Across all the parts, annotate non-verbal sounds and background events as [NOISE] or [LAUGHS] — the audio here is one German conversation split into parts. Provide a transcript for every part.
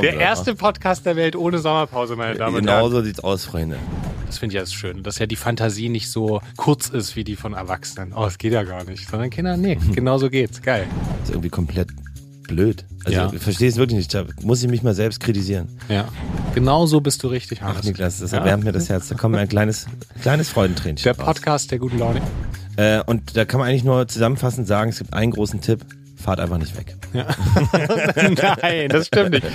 kommt. Der erste Podcast der Welt ohne Sommerpause, meine Damen und Genau Herren. so sieht's aus, Freunde. Das finde ich jetzt schön, dass ja die Fantasie nicht so kurz ist wie die von Erwachsenen. Oh, das geht ja gar nicht. Sondern Kinder, nee, [LAUGHS] genau so geht's. Geil. Das ist irgendwie komplett blöd. Also Ja. ich verstehe es wirklich nicht. Da muss ich mich mal selbst kritisieren. Ja. Genau so bist du richtig, Ach Hannes. Niklas, das Ja. erwärmt mir das Herz. Da kommt mir ein kleines, kleines Freudentränchen Der raus. Podcast der guten Laune. Äh, und da kann man eigentlich nur zusammenfassend sagen, es gibt einen großen Tipp. Fahrt einfach nicht weg. [LAUGHS] Nein, das stimmt nicht.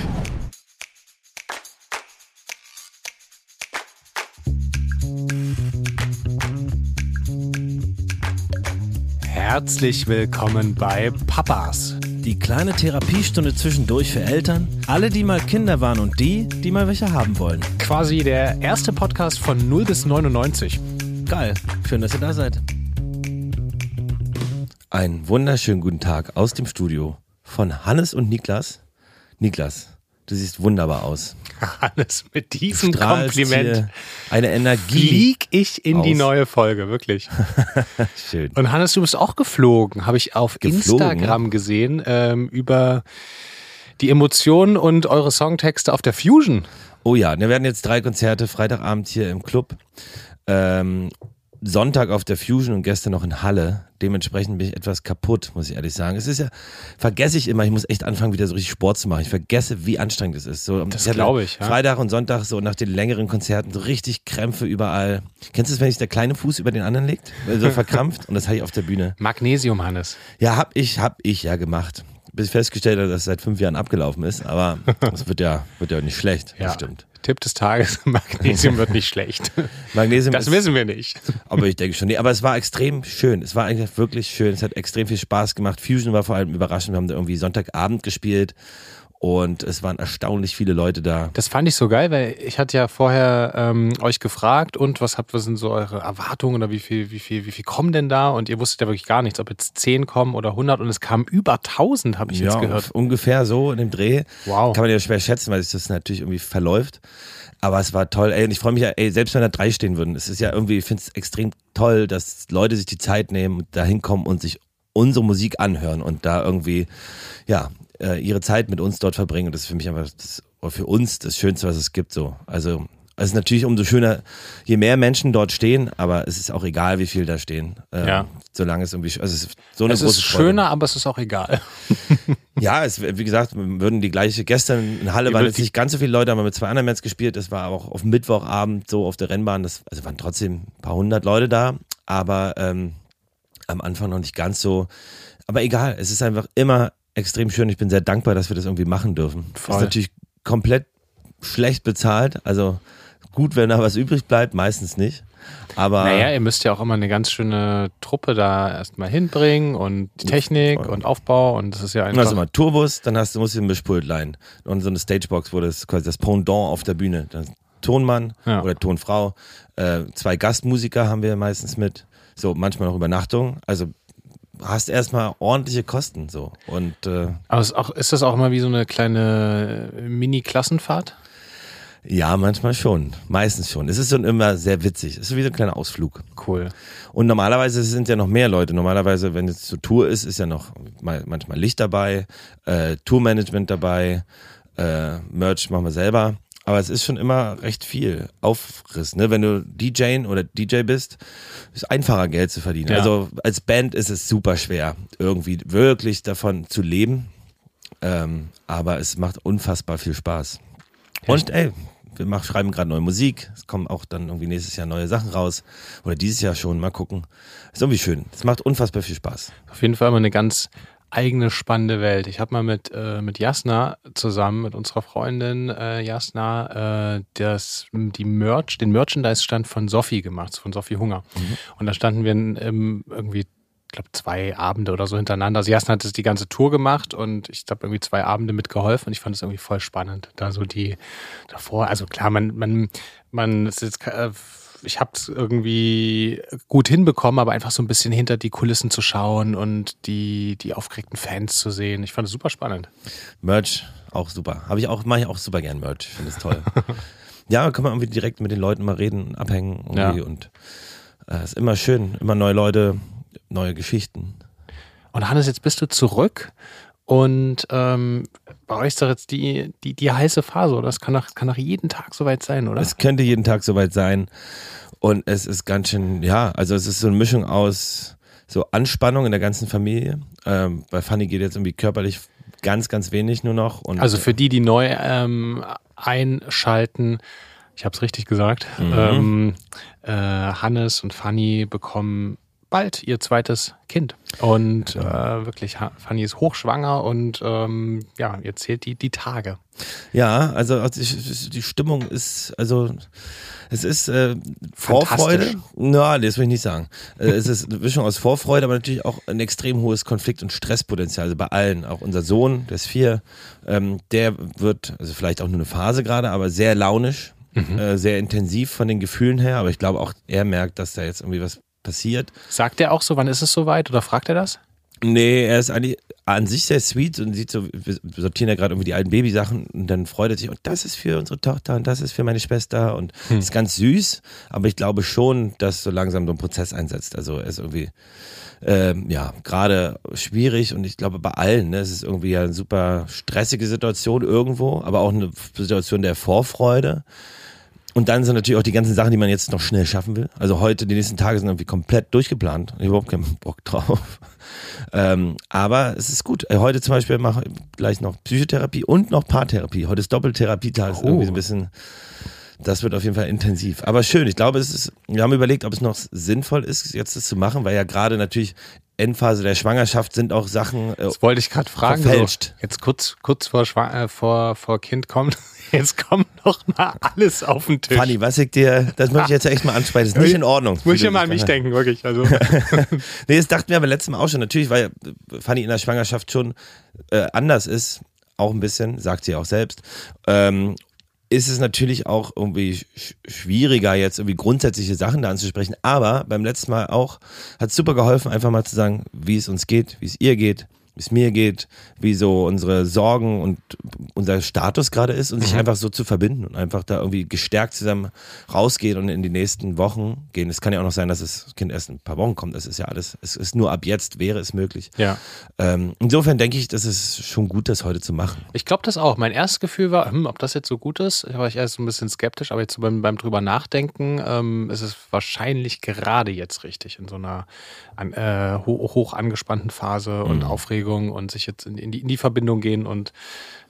Herzlich willkommen bei Papas. Die kleine Therapiestunde zwischendurch für Eltern, alle, die mal Kinder waren und die, die mal welche haben wollen. Quasi der erste Podcast von 0 bis 99. Geil, schön, dass ihr da seid. Einen wunderschönen guten Tag aus dem Studio von Hannes und Niklas. Niklas, du siehst wunderbar aus. [LAUGHS] Hannes, mit diesem Kompliment Eine Energie. flieg ich in die aus. neue Folge, wirklich. [LAUGHS] Schön. Und Hannes, du bist auch geflogen, habe ich auf Geflogen? Instagram gesehen, ähm, über die Emotionen und eure Songtexte auf der Fusion. Oh ja, wir werden jetzt drei Konzerte, Freitagabend hier im Club, ähm, Sonntag auf der Fusion und gestern noch in Halle. Dementsprechend bin ich etwas kaputt, muss ich ehrlich sagen. Es ist ja, vergesse ich immer, ich muss echt anfangen, wieder so richtig Sport zu machen. Ich vergesse, wie anstrengend es ist. So, Das hatte glaube ich, ja. Freitag und Sonntag so nach den längeren Konzerten so richtig Krämpfe überall. Kennst du es, wenn sich der kleine Fuß über den anderen legt? So verkrampft [LAUGHS] und das habe ich auf der Bühne. Magnesium, Hannes. Ja, hab ich, hab ich ja gemacht. Bis ich festgestellt habe, dass es seit fünf Jahren abgelaufen ist, aber [LAUGHS] das wird ja, wird ja nicht schlecht, Ja. bestimmt. Tipp des Tages, [LAUGHS] Magnesium wird nicht schlecht. [LAUGHS] Magnesium Das ist, wissen wir nicht. aber ich denke schon, nee, aber es war extrem schön. Es war eigentlich wirklich schön. Es hat extrem viel Spaß gemacht. Fusion war vor allem überraschend. Wir haben da irgendwie Sonntagabend gespielt und es waren erstaunlich viele Leute da. Das fand ich so geil, weil ich hatte ja vorher ähm, euch gefragt und was habt, was sind so eure Erwartungen oder wie viel, wie viel, wie viel kommen denn da? Und ihr wusstet ja wirklich gar nichts, ob jetzt 10 kommen oder 100 und es kamen über 1000, habe ich jetzt gehört. ungefähr so in dem Dreh. Wow. Kann man ja schwer schätzen, weil sich das natürlich irgendwie verläuft. Aber es war toll. Ey, und ich freue mich ja, ey, selbst wenn da drei stehen würden, es ist ja irgendwie, ich finde es extrem toll, dass Leute sich die Zeit nehmen und da hinkommen und sich unsere Musik anhören und da irgendwie, ja, äh, ihre Zeit mit uns dort verbringen. Und das ist für mich einfach, das, für uns das Schönste, was es gibt, so. Also, es ist natürlich umso schöner, je mehr Menschen dort stehen, aber es ist auch egal, wie viel da stehen. Ähm, Ja. Solange es irgendwie, also es ist so eine Es große ist Freude. schöner, aber es ist auch egal. [LAUGHS] Ja, es, wie gesagt, wir würden die gleiche, gestern in Halle waren jetzt nicht ganz so viele Leute, haben wir mit zwei anderen Bands gespielt, das war auch auf Mittwochabend so auf der Rennbahn, das, also waren trotzdem ein paar hundert Leute da, aber ähm, am Anfang noch nicht ganz so, aber egal, es ist einfach immer extrem schön, ich bin sehr dankbar, dass wir das irgendwie machen dürfen. Voll. Ist natürlich komplett schlecht bezahlt, also gut, wenn da was übrig bleibt, meistens nicht, aber Naja, ihr müsst ja auch immer eine ganz schöne Truppe da erstmal hinbringen und die Technik und Aufbau und das ist ja Du hast einfach. immer Turbus, dann hast du, musst du ein Mischpult leihen. Und so eine Stagebox, wo das quasi das Pendant auf der Bühne. Dann Tonmann Ja. oder Tonfrau. Äh, zwei Gastmusiker haben wir meistens mit. So, manchmal noch Übernachtung. Also hast erstmal ordentliche Kosten so. Und äh, Aber ist, auch, ist das auch immer wie so eine kleine Mini-Klassenfahrt? ja, manchmal schon. Meistens schon. Es ist schon immer sehr witzig. Es ist wie so ein kleiner Ausflug. Cool. Und normalerweise sind ja noch mehr Leute. Normalerweise, wenn es zur Tour ist, ist ja noch mal, manchmal Licht dabei, äh, Tourmanagement dabei, äh, Merch machen wir selber. Aber es ist schon immer recht viel Aufriss. Ne? Wenn du DJ oder DJ bist, ist einfacher Geld zu verdienen. Ja. Also als Band ist es super schwer, irgendwie wirklich davon zu leben. Ähm, aber es macht unfassbar viel Spaß. Und ey, wir machen, schreiben gerade neue Musik. Es kommen auch dann irgendwie nächstes Jahr neue Sachen raus. Oder dieses Jahr schon. Mal gucken. Ist irgendwie schön. Es macht unfassbar viel Spaß. Auf jeden Fall immer eine ganz eigene spannende Welt. Ich habe mal mit, äh, mit Jasna zusammen, mit unserer Freundin äh, Jasna, äh, das, die Merch, den Merchandise-Stand von Sophie gemacht, von Sophie Hunger. Und da standen wir in, im, irgendwie, ich glaube, zwei Abende oder so hintereinander. Also Jasna hat das die ganze Tour gemacht und ich habe irgendwie zwei Abende mitgeholfen und ich fand es irgendwie voll spannend. Da so die davor, also klar, man, man, man ist jetzt äh, ich habe es irgendwie gut hinbekommen, aber einfach so ein bisschen hinter die Kulissen zu schauen und die, die aufgeregten Fans zu sehen. Ich fand es super spannend. Merch auch super. Habe ich auch, mache ich auch super gern Merch. Finde es toll. [LAUGHS] ja, kann man irgendwie direkt mit den Leuten mal reden abhängen irgendwie Ja. und äh, ist immer schön. Immer neue Leute, neue Geschichten. Und Hannes, jetzt bist du zurück Und ähm, bei euch ist doch jetzt die, die, die heiße Phase, oder? Das kann doch, kann doch jeden Tag soweit sein, oder? Es könnte jeden Tag soweit sein. Und es ist ganz schön, ja, also es ist so eine Mischung aus so Anspannung in der ganzen Familie. Ähm, bei Fanny geht jetzt irgendwie körperlich ganz, ganz wenig nur noch. Und also für die, die neu ähm, einschalten, ich habe es richtig gesagt, Mhm. ähm, äh, Hannes und Fanny bekommen bald ihr zweites Kind. Und äh, wirklich, Fanny ist hochschwanger und ähm, ja, ihr zählt die, die Tage. Ja, also, also die, die Stimmung ist, also es ist äh, Vorfreude. Na, das will ich nicht sagen. Äh, es ist eine Mischung aus Vorfreude, aber natürlich auch ein extrem hohes Konflikt- und Stresspotenzial. Also bei allen. Auch unser Sohn, der ist vier, ähm, der wird, also vielleicht auch nur eine Phase gerade, aber sehr launisch, äh, sehr intensiv von den Gefühlen her. Aber ich glaube auch, er merkt, dass da jetzt irgendwie was passiert. Sagt er auch so, wann ist es soweit oder fragt er das? Nee, er ist eigentlich an sich sehr sweet und sieht so, wir sortieren ja gerade irgendwie die alten Babysachen und dann freut er sich, und das ist für unsere Tochter und das ist für meine Schwester und ist ganz süß, aber ich glaube schon, dass so langsam so ein Prozess einsetzt. Also er ist irgendwie, ähm, ja, gerade schwierig und ich glaube bei allen, ne, es ist irgendwie ja eine super stressige Situation irgendwo, aber auch eine Situation der Vorfreude. Und dann sind natürlich auch die ganzen Sachen, die man jetzt noch schnell schaffen will. Also heute, die nächsten Tage sind irgendwie komplett durchgeplant. Ich habe überhaupt keinen Bock [LAUGHS] drauf. Ähm, aber es ist gut. Äh, Heute zum Beispiel mache ich gleich noch Psychotherapie und noch Paartherapie. Heute ist Doppeltherapietag. Oh. irgendwie so ein bisschen, das wird auf jeden Fall intensiv. Aber schön. Ich glaube, es ist, wir haben überlegt, ob es noch sinnvoll ist, jetzt das zu machen, weil ja gerade natürlich Endphase der Schwangerschaft sind auch Sachen, äh, Das wollte ich gerade fragen. Verfälscht. So, jetzt kurz, kurz vor, äh, vor, vor Kind kommt, [LAUGHS] jetzt kommt noch mal alles auf den Tisch. Fanny, was ich dir, das möchte ich jetzt echt mal ansprechen. Das ist nicht in Ordnung. Muss ich ja mal an mich denken, wirklich. Also, [LAUGHS] Nee, das dachten wir aber letztes Mal auch schon. Natürlich, weil Fanny in der Schwangerschaft schon äh, anders ist, auch ein bisschen, sagt sie auch selbst, ähm, ist es natürlich auch irgendwie sch schwieriger, jetzt irgendwie grundsätzliche Sachen da anzusprechen. Aber beim letzten Mal auch hat es super geholfen, einfach mal zu sagen, wie es uns geht, wie es ihr geht, es mir geht, wie so unsere Sorgen und unser Status gerade ist und sich einfach so zu verbinden und einfach da irgendwie gestärkt zusammen rausgehen und in die nächsten Wochen gehen. Es kann ja auch noch sein, dass das Kind erst in ein paar Wochen kommt. Das ist ja alles, es ist nur ab jetzt wäre es möglich. ja. Ähm, insofern denke ich, das ist schon gut, das heute zu machen. Ich glaube das auch. Mein erstes Gefühl war, hm, ob das jetzt so gut ist. Da war ich erst so ein bisschen skeptisch, aber jetzt so beim, beim drüber nachdenken ähm, ist es wahrscheinlich gerade jetzt richtig in so einer an, äh, ho hoch angespannten Phase und Aufregung und sich jetzt in, in, die, in die Verbindung gehen und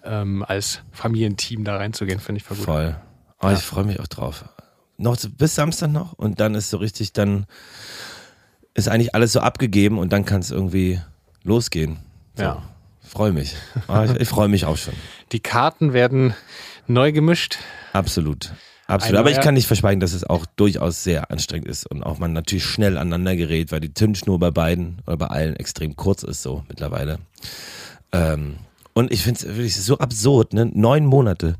ähm, als Familienteam da reinzugehen, finde ich voll gut. Voll. Oh, Ich freue mich auch drauf. Noch bis Samstag noch und dann ist so richtig, dann ist eigentlich alles so abgegeben und dann kann es irgendwie losgehen. So. Ja. Freue mich. Ah, ich ich freue mich auch schon. Die Karten werden neu gemischt. Absolut. Absolut. Aber ich kann nicht verschweigen, dass es auch durchaus sehr anstrengend ist und auch man natürlich schnell aneinander gerät, weil die Zündschnur bei beiden oder bei allen extrem kurz ist so mittlerweile. Ähm, und ich finde es wirklich so absurd, ne? Neun Monate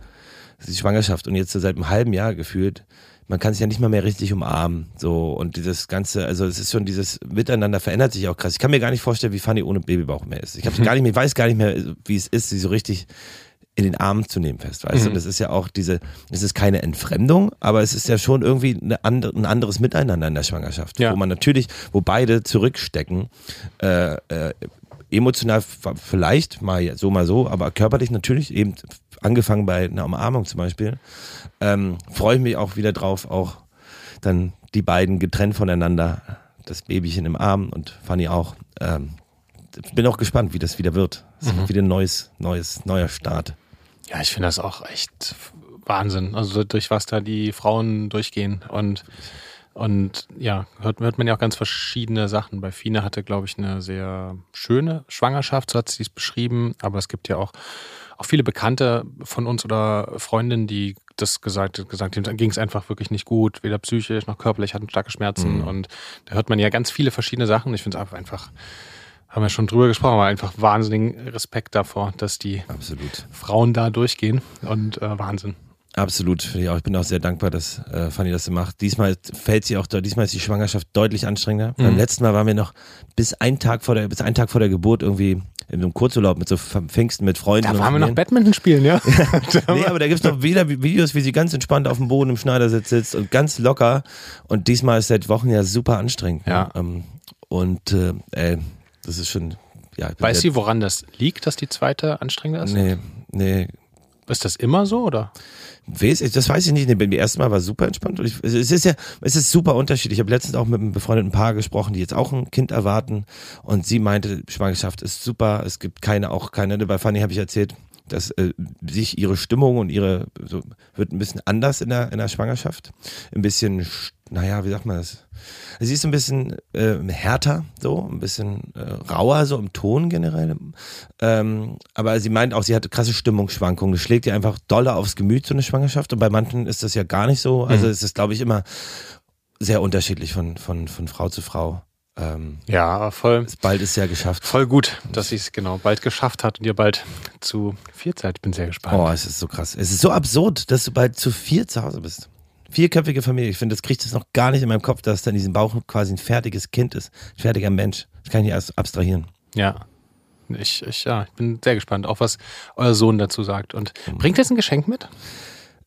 die Schwangerschaft und jetzt so seit einem halben Jahr gefühlt. Man kann sich ja nicht mal mehr richtig umarmen. So, und dieses Ganze, also es ist schon dieses Miteinander verändert sich auch krass. Ich kann mir gar nicht vorstellen, wie Fanny ohne Babybauch mehr ist. Ich gar nicht mehr, weiß gar nicht mehr, wie es ist, sie so richtig in den Arm zu nehmen fest, weißt du? Und das ist ja auch diese, es ist keine Entfremdung, aber es ist ja schon irgendwie eine andere, ein anderes Miteinander in der Schwangerschaft, Ja. wo man natürlich, wo beide zurückstecken, äh, äh, emotional vielleicht mal so, mal so, aber körperlich natürlich eben angefangen bei einer Umarmung zum Beispiel, ähm, freue ich mich auch wieder drauf, auch dann die beiden getrennt voneinander, das Babychen im Arm und Fanny auch. Ähm, bin auch gespannt, wie das wieder wird. Es Mhm. wird wieder ein neues, neues, neuer Start. Ja, ich finde das auch echt Wahnsinn. Also durch was da die Frauen durchgehen und und ja, hört, hört man ja auch ganz verschiedene Sachen. Bei Fine hatte, glaube ich, eine sehr schöne Schwangerschaft, so hat sie es beschrieben. Aber es gibt ja auch, auch viele Bekannte von uns oder Freundinnen, die das gesagt, gesagt haben, ging es einfach wirklich nicht gut, weder psychisch noch körperlich, hatten starke Schmerzen. Und da hört man ja ganz viele verschiedene Sachen. Ich finde es einfach, haben wir schon drüber gesprochen, aber einfach wahnsinnigen Respekt davor, dass die Absolut. Frauen da durchgehen und äh, Wahnsinn. Absolut. Ich, bin auch sehr dankbar, dass äh, Fanny das so macht. Diesmal fällt sie auch, diesmal ist die Schwangerschaft deutlich anstrengender. Beim letzten Mal waren wir noch bis einen Tag vor der, bis einen Tag vor der Geburt irgendwie in so einem Kurzurlaub mit so Pfingsten mit Freunden. Da waren wir noch. Badminton spielen, ja? [LAUGHS] [LAUGHS] Nee, aber da gibt's noch wieder Videos, wie sie ganz entspannt auf dem Boden im Schneidersitz sitzt und ganz locker. Und diesmal ist seit Wochen ja super anstrengend. ne? Ja. Ähm, und äh, ey, das ist schon ja. Weiß sie, woran das liegt, dass die zweite anstrengender ist? Nee, nee. Ist das immer so oder? Das weiß ich nicht. Beim ersten Mal war es super entspannt. Ich, es ist ja, es ist super unterschiedlich. Ich habe letztens auch mit einem befreundeten Paar gesprochen, die jetzt auch ein Kind erwarten. Und sie meinte, Schwangerschaft ist super. Es gibt keine, auch keine. Bei Fanny habe ich erzählt, dass äh, sich ihre Stimmung und ihre so, wird ein bisschen anders in der, in der Schwangerschaft. Ein bisschen, sch- naja, wie sagt man das? Sie ist ein bisschen äh, härter, so, ein bisschen äh, rauer, so im Ton generell. Ähm, aber sie meint auch, sie hatte krasse Stimmungsschwankungen. Das schlägt ihr einfach doller aufs Gemüt, so eine Schwangerschaft. Und bei manchen ist das ja gar nicht so. Also es ist, glaube ich, immer sehr unterschiedlich von, von, von Frau zu Frau. Ähm, Ja, aber voll, bald ist ja geschafft. voll gut, dass sie es genau bald geschafft hat und ihr bald zu viert seid. Ich bin sehr gespannt. Oh, es ist so krass. Es ist so absurd, dass du bald zu vier zu Hause bist. Vierköpfige Familie. Ich finde, das kriegt es noch gar nicht in meinem Kopf, dass da in diesem Bauch quasi ein fertiges Kind ist. Ein fertiger Mensch. Das kann ich nicht erst abstrahieren. Ja. Ich, ich, ja, ich bin sehr gespannt, auch was euer Sohn dazu sagt. Und bringt jetzt ein Geschenk mit?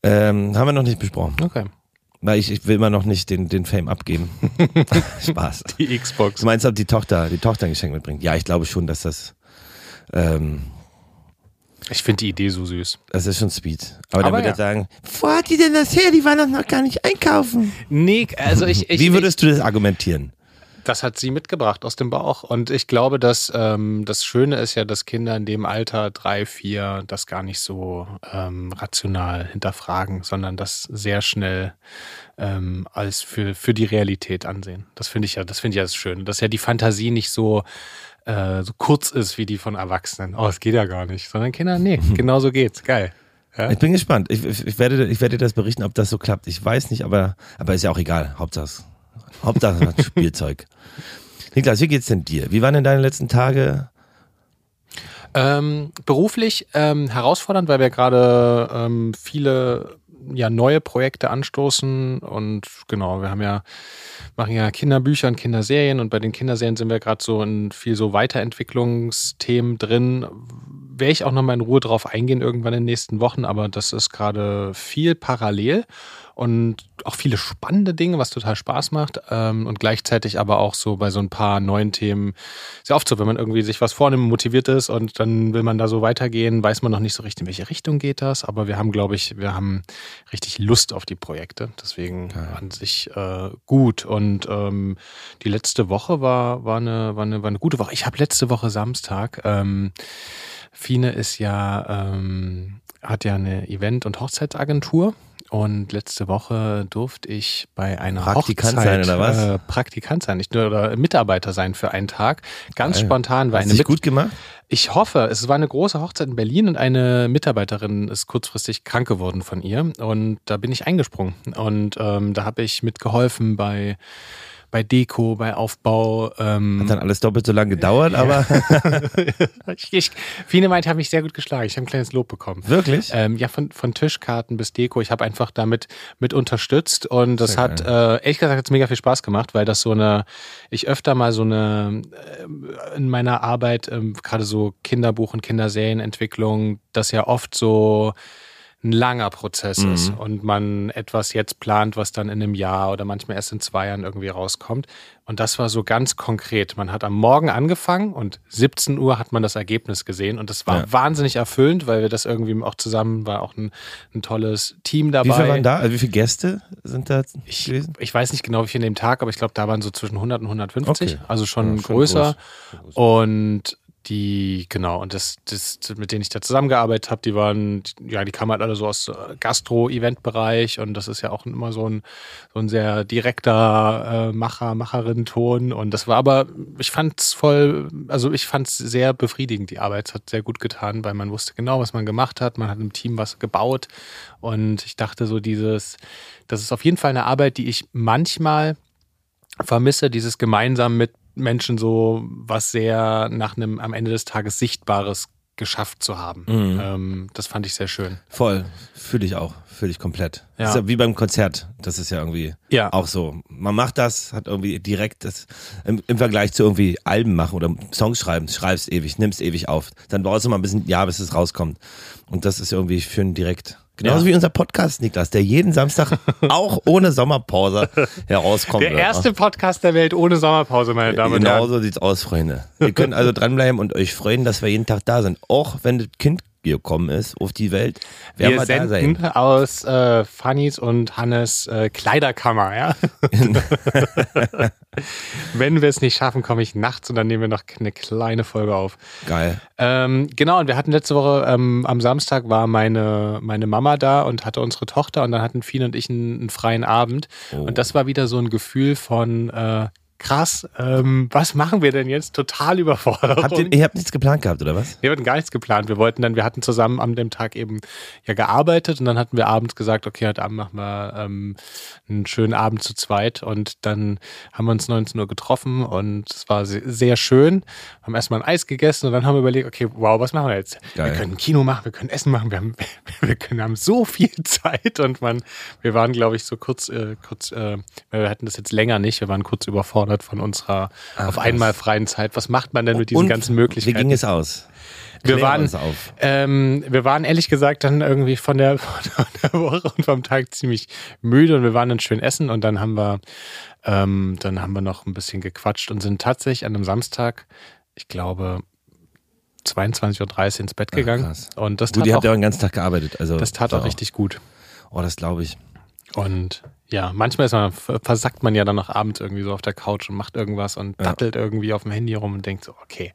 Ähm, haben wir noch nicht besprochen. Okay. Weil ich, ich will immer noch nicht den, den Fame abgeben. [LAUGHS] [LAUGHS] Spaß. Die Xbox. Du meinst, ob die Tochter, die Tochter ein Geschenk mitbringt? Ja, ich glaube schon, dass das, ähm, Ich finde die Idee so süß. das ist schon Speed. Aber, dann Aber würde ja. er sagen, wo hat die denn das her? Die waren doch noch gar nicht einkaufen. Nee, also ich, ich Wie würdest du das argumentieren? Das hat sie mitgebracht aus dem Bauch. Und ich glaube, dass ähm, das Schöne ist ja, dass Kinder in dem Alter drei, vier das gar nicht so ähm, rational hinterfragen, sondern das sehr schnell ähm, als für, für die Realität ansehen. Das finde ich ja, das finde ich ja das Schöne, dass ja die Fantasie nicht so äh, so kurz ist wie die von Erwachsenen. Oh, es geht ja gar nicht. Sondern Kinder, nee, [LAUGHS] genau so geht's. Geil. Ja? Ich bin gespannt. Ich, ich, ich, werde, ich werde dir das berichten, ob das so klappt. Ich weiß nicht, aber, aber ist ja auch egal. Hauptsache, Hauptsache [LAUGHS] Spielzeug. Niklas, wie geht's denn dir? Wie waren denn deine letzten Tage? Ähm, beruflich ähm, herausfordernd, weil wir gerade ähm, viele ja, neue Projekte anstoßen und genau, wir haben ja machen ja Kinderbücher und Kinderserien und bei den Kinderserien sind wir gerade so in viel so Weiterentwicklungsthemen drin. Werde ich auch nochmal in Ruhe drauf eingehen irgendwann in den nächsten Wochen, aber das ist gerade viel parallel und auch viele spannende Dinge, was total Spaß macht ähm, und gleichzeitig aber auch so bei so ein paar neuen Themen sehr oft so, wenn man irgendwie sich was vornimmt, motiviert ist und dann will man da so weitergehen, weiß man noch nicht so richtig, in welche Richtung geht das, aber wir haben, glaube ich, wir haben richtig Lust auf die Projekte, deswegen an sich äh, gut und ähm, die letzte Woche war, war, eine, war, eine, war eine gute Woche. Ich habe letzte Woche Samstag, ähm, Fine ist ja, ähm, hat ja eine Event- und Hochzeitsagentur. Und letzte Woche durfte ich bei einer Praktikant Hochzeit, sein, oder was? Äh, Praktikant sein, nicht nur oder Mitarbeiter sein für einen Tag. Ganz Geil. spontan war Hast eine Mit gut gemacht? ich hoffe, es war eine große Hochzeit in Berlin und eine Mitarbeiterin ist kurzfristig krank geworden von ihr und da bin ich eingesprungen und ähm, da habe ich mitgeholfen bei bei Deko, bei Aufbau. Ähm, Hat dann alles doppelt so lange gedauert, aber [LAUGHS] ich, ich, Fine meint, ich habe mich sehr gut geschlagen. Ich habe ein kleines Lob bekommen. wirklich? Ähm, ja, von, von Tischkarten bis Deko. Ich habe einfach damit mit unterstützt und das Sehr hat, äh, ehrlich gesagt, hat's mega viel Spaß gemacht, weil das so eine, ich öfter mal so eine, äh, in meiner Arbeit, ähm, gerade so Kinderbuch- und Kinderserienentwicklung, das ja oft so ein langer Prozess Mhm. ist und man etwas jetzt plant, was dann in einem Jahr oder manchmal erst in zwei Jahren irgendwie rauskommt. Und das war so ganz konkret. Man hat am Morgen angefangen und 17 Uhr hat man das Ergebnis gesehen und das war Ja. wahnsinnig erfüllend, weil wir das irgendwie auch zusammen, war auch ein, ein tolles Team dabei. Wie viele waren da? Also wie viele Gäste sind da Ich, gewesen? ich weiß nicht genau, wie viel an dem Tag, aber ich glaube, da waren so zwischen 100 und 150, Okay. also schon Ja, schon größer. groß. Und die, genau, und das, das, mit denen ich da zusammengearbeitet habe, die waren, ja, die kamen halt alle so aus äh, Gastro-Event-Bereich und das ist ja auch immer so ein, so ein sehr direkter äh, Macher, Macherin-Ton. Und das war aber, ich fand's voll, also ich fand's sehr befriedigend, die Arbeit. Hat sehr gut getan, weil man wusste genau, was man gemacht hat. Man hat im Team was gebaut. Und ich dachte so, dieses, das ist auf jeden Fall eine Arbeit, die ich manchmal vermisse, dieses gemeinsam mit Menschen so was sehr nach einem am Ende des Tages Sichtbares geschafft zu haben. Mhm. Ähm, das fand ich sehr schön. Voll. Fühle ich auch. Fühle ich komplett. Ja. Ja wie beim Konzert. Das ist ja irgendwie Ja. auch so. Man macht das, hat irgendwie direkt das im, im Vergleich zu irgendwie Alben machen oder Songs schreiben, schreibst ewig, nimmst ewig auf. Dann brauchst du mal ein bisschen Jahr, bis es rauskommt. Und das ist irgendwie schön direkt Genauso Ja. wie unser Podcast, Niklas, der jeden Samstag [LAUGHS] auch ohne Sommerpause herauskommt. Der erste Podcast der Welt ohne Sommerpause, meine Damen und Genau Herren. so sieht's aus, Freunde. Ihr könnt also dranbleiben und euch freuen, dass wir jeden Tag da sind. Auch wenn das Kind gekommen ist auf die Welt, werden Wir wir, da senden sein. aus äh, Fannys und Hannes äh, Kleiderkammer, ja. [LAUGHS] Wenn wir es nicht schaffen, komme ich nachts und dann nehmen wir noch eine kleine Folge auf. Geil. Ähm, genau, und wir hatten letzte Woche, ähm, am Samstag war meine, meine Mama da und hatte unsere Tochter und dann hatten Fien und ich einen, einen freien Abend. Oh. Und das war wieder so ein Gefühl von äh, krass, ähm, was machen wir denn jetzt? Total überfordert. Habt ihr, ihr habt nichts geplant gehabt, oder was? Wir hatten gar nichts geplant. Wir wollten dann, wir hatten zusammen an dem Tag eben ja gearbeitet und dann hatten wir abends gesagt, okay, heute Abend machen wir ähm, einen schönen Abend zu zweit und dann haben wir uns 19 Uhr getroffen und es war se- sehr schön. Haben erstmal ein Eis gegessen und dann haben wir überlegt, okay, wow, was machen wir jetzt? Geil. Wir können ein Kino machen, wir können Essen machen, wir haben, [LAUGHS] wir können, haben so viel [LAUGHS] Zeit und man, wir waren, glaube ich, so kurz, äh, kurz, äh, wir hatten das jetzt länger nicht, wir waren kurz überfordert von unserer Ach, auf einmal freien Zeit. Was macht man denn mit diesen Und ganzen Möglichkeiten? Wie ging es aus? Wir waren, ähm, wir waren ehrlich gesagt dann irgendwie von der, [LAUGHS] von der Woche und vom Tag ziemlich müde und wir waren dann schön essen und dann haben wir, ähm, dann haben wir noch ein bisschen gequatscht und sind tatsächlich an einem Samstag, ich glaube, 22.30 Uhr ins Bett Ach, gegangen. krass. und das Gut, tat, ihr auch, habt ja auch den ganzen Tag gearbeitet. Also das tat auch richtig gut. Oh, das glaube ich. Und ja, manchmal ist man, versackt man ja dann noch abends irgendwie so auf der Couch und macht irgendwas und Ja. dattelt irgendwie auf dem Handy rum und denkt so, okay,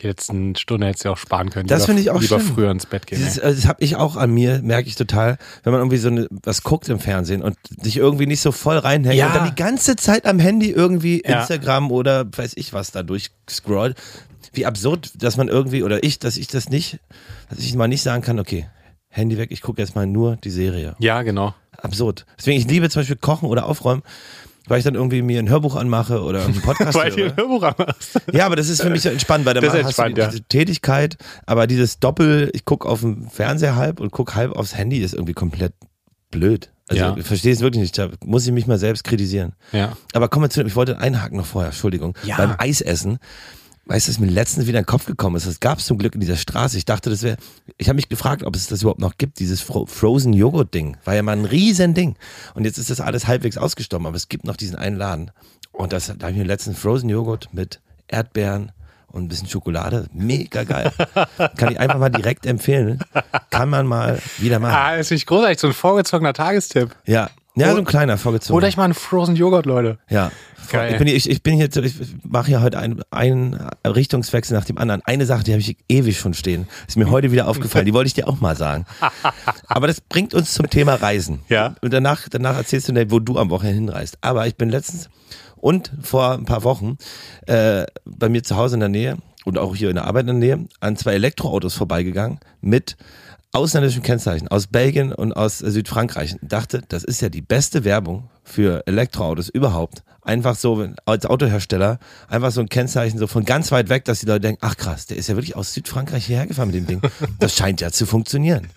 die letzten Stunden hättest du ja auch sparen können. Das finde ich auch Lieber schlimm. früher ins Bett gehen. Also das habe ich auch an mir, merke ich total, wenn man irgendwie so eine, was guckt im Fernsehen und sich irgendwie nicht so voll reinhängt Ja. und dann die ganze Zeit am Handy irgendwie Ja. Instagram oder weiß ich was da durchscrollt. Wie absurd, dass man irgendwie, oder ich, dass ich das nicht, dass ich mal nicht sagen kann, okay, Handy weg, ich gucke jetzt mal nur die Serie. Ja, genau. Absurd. Deswegen, ich liebe zum Beispiel Kochen oder Aufräumen, weil ich dann irgendwie mir ein Hörbuch anmache oder einen [LAUGHS] Podcast Weil du höre. ein Hörbuch anmachst. Ja, aber das ist für mich so entspannt, weil dann Das ist hast du entspannt, die, ja. Tätigkeit, aber dieses Doppel, ich gucke auf dem Fernseher halb und gucke halb aufs Handy, ist irgendwie komplett blöd. Also Ja. ich verstehe es wirklich nicht, da muss ich mich mal selbst kritisieren. Ja. Aber kommen wir zu, ich wollte einhaken noch vorher, Entschuldigung, Ja. beim Eisessen. Weißt du, was mir letztens wieder in den Kopf gekommen ist? Das gab es zum Glück in dieser Straße. Ich dachte, das wäre. Ich habe mich gefragt, ob es das überhaupt noch gibt, dieses Fro Frozen Joghurt Ding. War ja mal ein riesen Ding. Und jetzt ist das alles halbwegs ausgestorben, aber es gibt noch diesen einen Laden. Und das, da habe ich mir letzten Frozen Joghurt mit Erdbeeren und ein bisschen Schokolade. Mega geil. [LAUGHS] Kann ich einfach mal direkt empfehlen. Kann man mal wieder machen. Ah, ist nicht großartig, so ein vorgezogener Tagestipp. Ja. Ja, so ein kleiner vorgezogen. Oder ich mal einen Frozen Joghurt, Leute. Ja. Geil. Ich bin, hier- ich, ich bin jetzt, ich mache ja heute einen, einen Richtungswechsel nach dem anderen. Eine Sache, die habe ich ewig schon stehen. Ist mir heute wieder aufgefallen. Die wollte ich dir auch mal sagen. [LAUGHS] Aber das bringt uns zum Thema Reisen. Ja. Und danach, danach erzählst du mir, wo du am Wochenende hinreist. Aber ich bin letztens und vor ein paar Wochen äh, bei mir zu Hause in der Nähe und auch hier in der Arbeit in der Nähe an zwei Elektroautos vorbeigegangen mit ausländischen Kennzeichen aus Belgien und aus Südfrankreich. Und dachte, das ist ja die beste Werbung für Elektroautos überhaupt. Einfach so als Autohersteller, einfach so ein Kennzeichen so von ganz weit weg, dass die Leute denken, ach krass, der ist ja wirklich aus Südfrankreich hierher gefahren mit dem Ding. Das scheint ja zu funktionieren.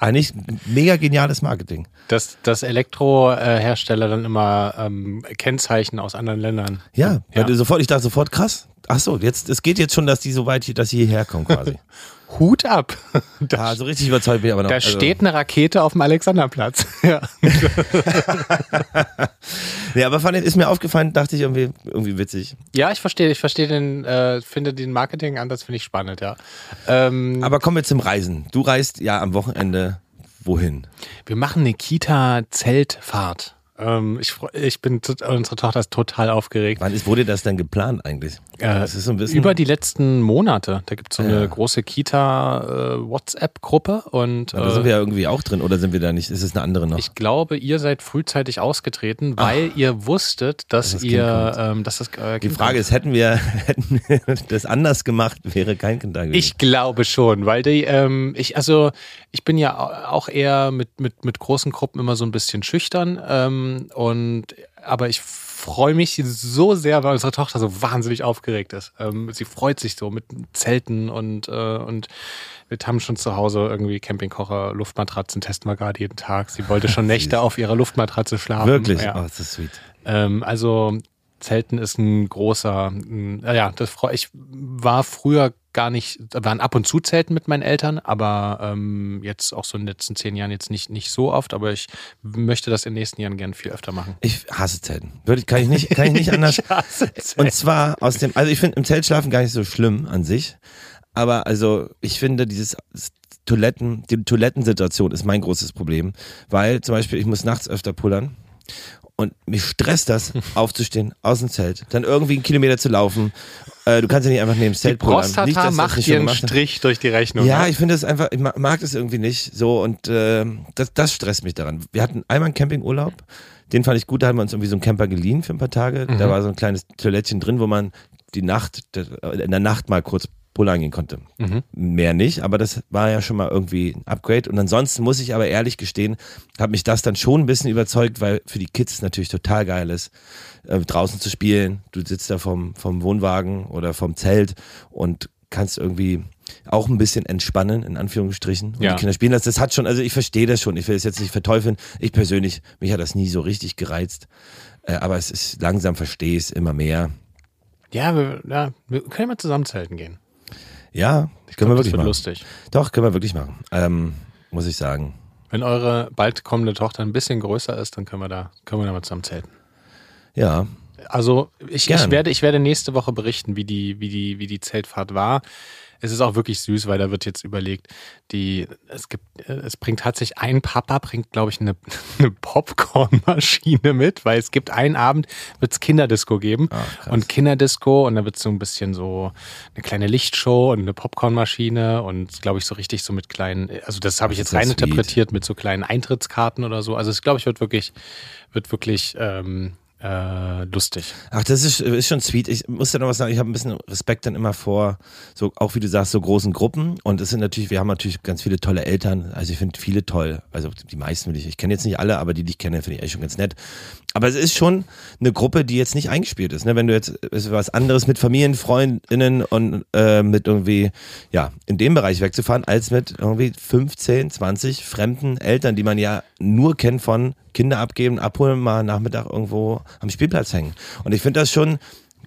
Eigentlich mega geniales Marketing. Dass, dass Elektrohersteller dann immer ähm, Kennzeichen aus anderen Ländern. Ja, Ja. sofort, ich dachte sofort, krass. Ach so, jetzt, es geht jetzt schon, dass die so weit, hier- dass sie hierher kommen quasi. [LAUGHS] Hut ab. [LAUGHS] Da, Ah, so richtig überzeugt bin ich aber noch. da Also- steht eine Rakete auf dem Alexanderplatz. [LAUGHS] Ja. Nee, aber fand, ist mir aufgefallen, dachte ich irgendwie, irgendwie witzig. ja, ich verstehe, ich verstehe den, äh, finde den Marketing-Ansatz, finde ich spannend, ja. Ähm, Aber kommen wir zum Reisen. Du reist ja am Wochenende wohin? Wir machen eine Kita-Zeltfahrt. Ähm, ich, ich bin, unsere Tochter ist total aufgeregt. Wann ist, wurde das denn geplant eigentlich? Äh, das ist so ein bisschen. Über die letzten Monate. Da gibt es so eine Ja. große Kita-WhatsApp-Gruppe und da äh, sind wir ja irgendwie auch drin oder sind wir da nicht? Ist es eine andere noch? ich glaube, ihr seid frühzeitig ausgetreten, weil ihr wusstet, dass, das ihr, ähm, dass das äh, die Kind Frage kommt. ist, hätten wir, [LAUGHS] hätten wir das anders gemacht, wäre kein Kind da gewesen. Ich glaube schon, weil die, ähm, ich, also ich bin ja auch eher mit, mit, mit großen Gruppen immer so ein bisschen schüchtern. Ähm, und aber ich freue mich so sehr, weil unsere Tochter so wahnsinnig aufgeregt ist. Ähm, sie freut sich so mit Zelten und, äh, und wir haben schon zu Hause irgendwie Campingkocher, Luftmatratzen, testen wir gerade jeden Tag. Sie wollte schon [LAUGHS] Nächte auf ihrer Luftmatratze schlafen. Wirklich? Ja. Oh, ist das sweet. Ähm, also Zelten ist ein großer, ja, das ich war früher gar nicht, waren ab und zu Zelten mit meinen Eltern, aber ähm, jetzt auch so in den letzten zehn Jahren jetzt nicht, nicht so oft, aber ich möchte das in den nächsten Jahren gern viel öfter machen. Ich hasse Zelten. Würde, kann ich nicht, kann ich nicht [LAUGHS] anders. Ich hasse Zelten. Und zwar aus dem, also ich finde im Zelt schlafen gar nicht so schlimm an sich. Aber also ich finde dieses Toiletten, die Toilettensituation ist mein großes Problem. Weil zum Beispiel ich muss nachts öfter pullern. Und mich stresst das, [LAUGHS] aufzustehen, aus dem Zelt, dann irgendwie einen Kilometer zu laufen. Äh, du kannst ja nicht einfach neben dem Die Zelt. Nicht, Prostata das macht nicht dir einen. Strich durch die Rechnung. Ja, ne? ich finde es einfach, ich ma- mag das irgendwie nicht so und äh, das, das stresst mich daran. Wir hatten einmal einen Campingurlaub, den fand ich gut, da haben wir uns irgendwie so einen Camper geliehen für ein paar Tage. Da war so ein kleines Toilettchen drin, wo man die Nacht, in der Nacht mal kurz pullern gehen konnte. Mehr nicht, aber das war ja schon mal irgendwie ein Upgrade. Und ansonsten muss ich aber ehrlich gestehen, hat mich das dann schon ein bisschen überzeugt, weil für die Kids es natürlich total geil ist, äh, draußen zu spielen. Du sitzt da vom, vom Wohnwagen oder vom Zelt und kannst irgendwie auch ein bisschen entspannen, in Anführungsstrichen. Und Ja. die Kinder spielen das. Das hat schon, also ich verstehe das schon. Ich will es jetzt nicht verteufeln. Ich persönlich, mich hat das nie so richtig gereizt. Äh, aber es ist langsam verstehe ich es immer mehr. Ja, wir, ja, wir können mal zusammen zelten gehen. Ja, Ich können wir glaub, das wirklich wird machen. lustig. Doch, können wir wirklich machen. Ähm, muss ich sagen. Wenn eure bald kommende Tochter ein bisschen größer ist, dann können wir da, können wir da mal zusammen zelten. Ja, Also ich, ich, werde, ich werde nächste Woche berichten, wie die, wie, die, wie die Zeltfahrt war. Es ist auch wirklich süß, weil da wird jetzt überlegt, die, es gibt, äh, es bringt tatsächlich ein Papa, bringt, glaube ich, eine, [LAUGHS] eine Popcornmaschine mit, weil es gibt einen Abend, wird es Kinderdisco geben. Krass. und Kinderdisco und da wird so ein bisschen so eine kleine Lichtshow und eine Popcornmaschine und glaube ich so richtig so mit kleinen, also das habe ich jetzt reininterpretiert mit so kleinen Eintrittskarten oder so. Also es glaube ich wird wirklich, wird wirklich ähm, äh, lustig. Ach, das ist, ist schon sweet. Ich muss ja noch was sagen, ich habe ein bisschen Respekt dann immer vor, so auch wie du sagst, so großen Gruppen. Und es sind natürlich, wir haben natürlich ganz viele tolle Eltern. Also ich finde viele toll. Also die meisten will ich. Ich kenne jetzt nicht alle, aber die, die ich kenne, finde ich eigentlich schon ganz nett. Aber es ist schon eine Gruppe, die jetzt nicht eingespielt ist. Ne? Wenn du jetzt ist was anderes mit Familien, Freundinnen und äh, mit irgendwie, ja, in dem Bereich wegzufahren, als mit irgendwie 15, 20 fremden Eltern, die man ja nur kennt von Kinder abgeben, abholen, mal Nachmittag irgendwo am Spielplatz hängen. Und ich finde das schon,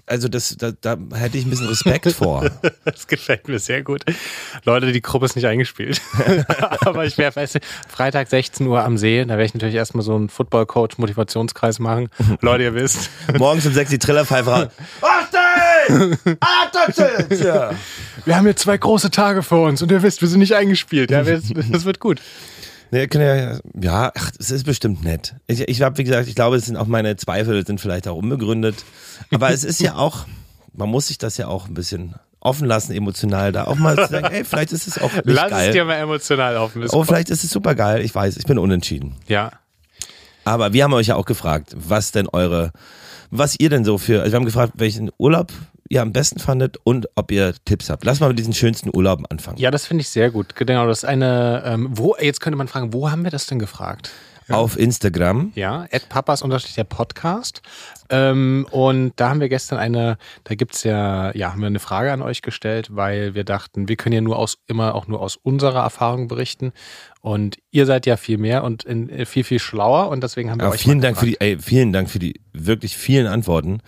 also das, da, da hätte ich ein bisschen Respekt vor. [LAUGHS] Das gefällt mir sehr gut. Leute, die Gruppe ist nicht eingespielt. [LAUGHS] Aber ich wäre fest, Freitag 16 Uhr am See, da werde ich natürlich erstmal so einen Football-Coach-Motivationskreis machen. [LAUGHS] Leute, ihr wisst. Morgens um sechs die Trillerpfeife! Ja. Wir haben jetzt zwei große Tage vor uns und ihr wisst, wir sind nicht eingespielt. Ja, wir- das wird gut. Nee, ja, ja, ach, es ist bestimmt nett. Ich, ich habe, wie gesagt, ich glaube, es sind auch meine Zweifel, sind vielleicht auch unbegründet. Aber es ist ja [LAUGHS] auch, man muss sich das ja auch ein bisschen offen lassen, emotional da auch mal zu sagen, ey, vielleicht ist es auch nicht Lass es geil. dir mal emotional offen. Oh, vielleicht ist es super geil. Ich weiß, ich bin unentschieden. Ja. Aber wir haben euch ja auch gefragt, was denn eure, was ihr denn so für, also wir haben gefragt, welchen Urlaub ihr am besten fandet und ob ihr Tipps habt. Lass mal mit diesen schönsten Urlauben anfangen. Ja, das finde ich sehr gut. Genau, das eine, ähm, wo, jetzt könnte man fragen, wo haben wir das denn gefragt? Auf Instagram. Ja, at papas der Podcast. Ähm, und da haben wir gestern eine, da gibt's ja, ja, haben wir eine Frage an euch gestellt, weil wir dachten, wir können ja nur aus, immer auch nur aus unserer Erfahrung berichten. Und ihr seid ja viel mehr und in, äh, viel, viel schlauer und deswegen haben wir Ja, euch vielen Dank für die, ey, vielen Dank für die wirklich vielen Antworten.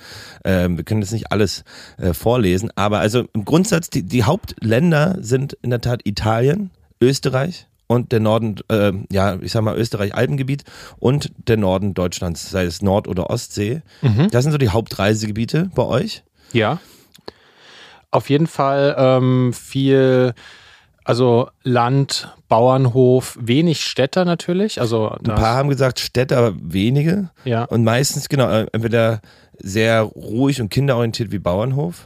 Ähm, wir können jetzt nicht alles äh, vorlesen, aber also im Grundsatz die, die Hauptländer sind in der Tat Italien, Österreich und der Norden, äh, ja, ich sag mal Österreich-Alpengebiet und der Norden Deutschlands, sei es Nord- oder Ostsee. Das sind so die Hauptreisegebiete bei euch. Ja. Auf jeden Fall ähm, viel, also Land, Bauernhof, wenig Städter natürlich. Also Ein paar haben gesagt Städte, aber wenige. ja. Und meistens, genau, äh, entweder sehr ruhig und kinderorientiert wie Bauernhof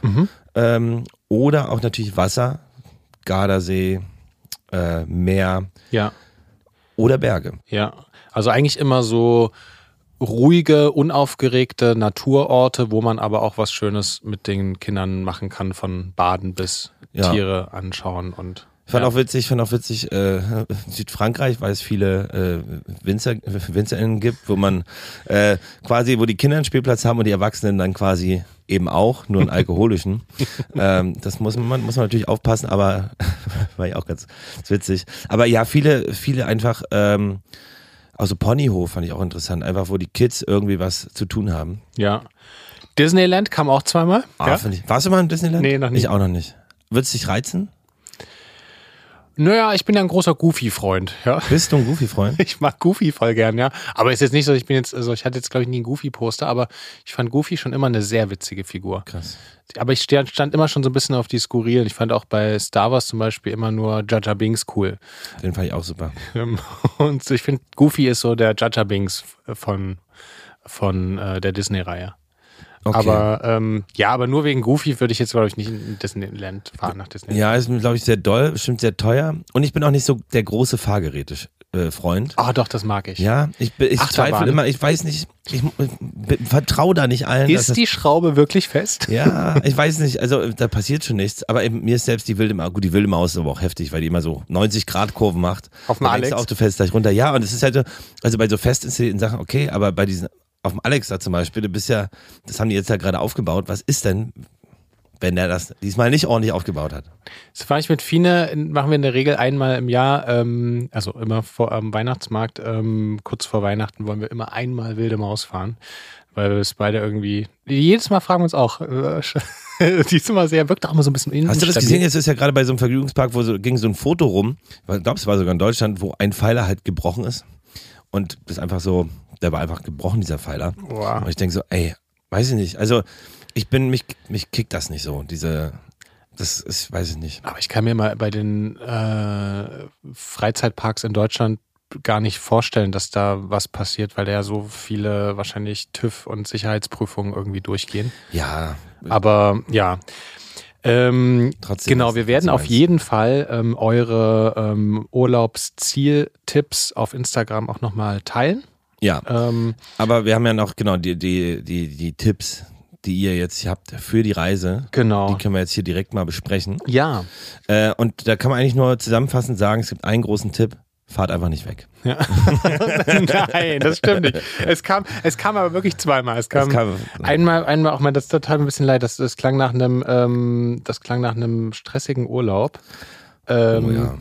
ähm, oder auch natürlich Wasser, Gardasee, äh, Meer ja. oder Berge. Ja, also eigentlich immer so ruhige, unaufgeregte Naturorte, wo man aber auch was Schönes mit den Kindern machen kann, von Baden bis Ja. Tiere anschauen und Ich fand ja. auch witzig, fand auch witzig, äh, Südfrankreich, weil es viele äh, Winzer, WinzerInnen gibt, wo man äh, quasi, wo die Kinder einen Spielplatz haben und die Erwachsenen dann quasi eben auch, nur einen alkoholischen. [LAUGHS] ähm, das muss man, muss man natürlich aufpassen, aber [LAUGHS] war ja auch ganz, witzig. Aber ja, viele, viele einfach, ähm, also Ponyhof fand ich auch interessant, einfach wo die Kids irgendwie was zu tun haben. ja. Disneyland kam auch zweimal. Ah, ja? ich. Warst du mal in Disneyland? Nee, noch nie. Ich auch noch nicht. Würdest dich reizen? Naja, ich bin ja ein großer Goofy-Freund, ja. Bist du ein Goofy-Freund? [LAUGHS] Ich mag Goofy voll gern, ja. Aber ist jetzt nicht so, ich bin jetzt, also ich hatte jetzt, glaube ich, nie ein Goofy-Poster, aber ich fand Goofy schon immer eine sehr witzige Figur. Krass. Aber ich stand, immer schon so ein bisschen auf die Skurrilen. Ich fand auch bei Star Wars zum Beispiel immer nur Jaja Binks cool. Den fand ich auch super. Ähm, [LAUGHS] Und ich finde, Goofy ist so der Jaja Binks von, von äh, der Disney-Reihe. Okay. Aber ähm, ja, aber nur wegen Goofy würde ich jetzt, glaube ich, nicht in Disneyland fahren nach Disneyland. ja, ist, glaube ich, sehr doll, bestimmt sehr teuer. Und ich bin auch nicht so der große Fahrgeräte-Freund. Ah, doch, das mag ich. Ja, ich, ich zweifle immer, ich weiß nicht, ich, ich vertraue da nicht allen. Ist das- die Schraube wirklich fest? Ja, ich weiß nicht, also da passiert schon nichts, aber eben, mir ist selbst die wilde Maus, gut, die wilde Maus ist aber auch heftig, weil die immer so 90 Grad Kurven macht. Auf dem Da denkst Alex? Du auch, du fällst gleich runter. Ja, und es ist halt so, also bei so fest installierten Sachen, okay, aber bei diesen, auf dem Alex da zum Beispiel, du bist ja, das haben die jetzt ja gerade aufgebaut, was ist denn, wenn der das diesmal nicht ordentlich aufgebaut hat? Das fahre ich mit Fine, in- machen wir in der Regel einmal im Jahr, ähm, also immer vor am Weihnachtsmarkt, ähm, kurz vor Weihnachten wollen wir immer einmal wilde Maus fahren, weil wir es beide irgendwie, jedes Mal fragen wir uns auch, äh, [LAUGHS] die ist immer sehr, wirkt auch immer so ein bisschen Hast du das gesehen? Jetzt ist ja gerade bei so einem Vergnügungspark, wo so, ging so ein Foto rum, ich glaube, es war sogar in Deutschland, wo ein Pfeiler halt gebrochen ist. Und das ist einfach so, der war einfach gebrochen, dieser Pfeiler. Wow. Und ich denke so, ey, weiß ich nicht. Also, ich bin, mich, mich kickt das nicht so. Diese, das ist, weiß ich nicht. Aber ich kann mir mal bei den äh, Freizeitparks in Deutschland gar nicht vorstellen, dass da was passiert, weil da ja so viele wahrscheinlich TÜV und Sicherheitsprüfungen irgendwie durchgehen. Ja, Aber ja. Ähm, Trotzdem genau, wir werden auf jeden Fall ähm, eure ähm, Urlaubszieltipps auf Instagram auch nochmal teilen. Ja. Ähm, Aber wir haben ja noch, genau, die, die, die, die Tipps, die ihr jetzt habt für die Reise. genau. Die können wir jetzt hier direkt mal besprechen. Ja. Äh, und da kann man eigentlich nur zusammenfassend sagen, es gibt einen großen Tipp. Fahrt einfach nicht weg. ja. [LAUGHS] Nein, das stimmt nicht. Es kam, es kam aber wirklich zweimal. Es kam, Das kann- einmal, einmal auch mal, das tat mir ein bisschen leid, das, das klang nach einem, ähm, das klang nach einem stressigen Urlaub. Ähm, Oh ja.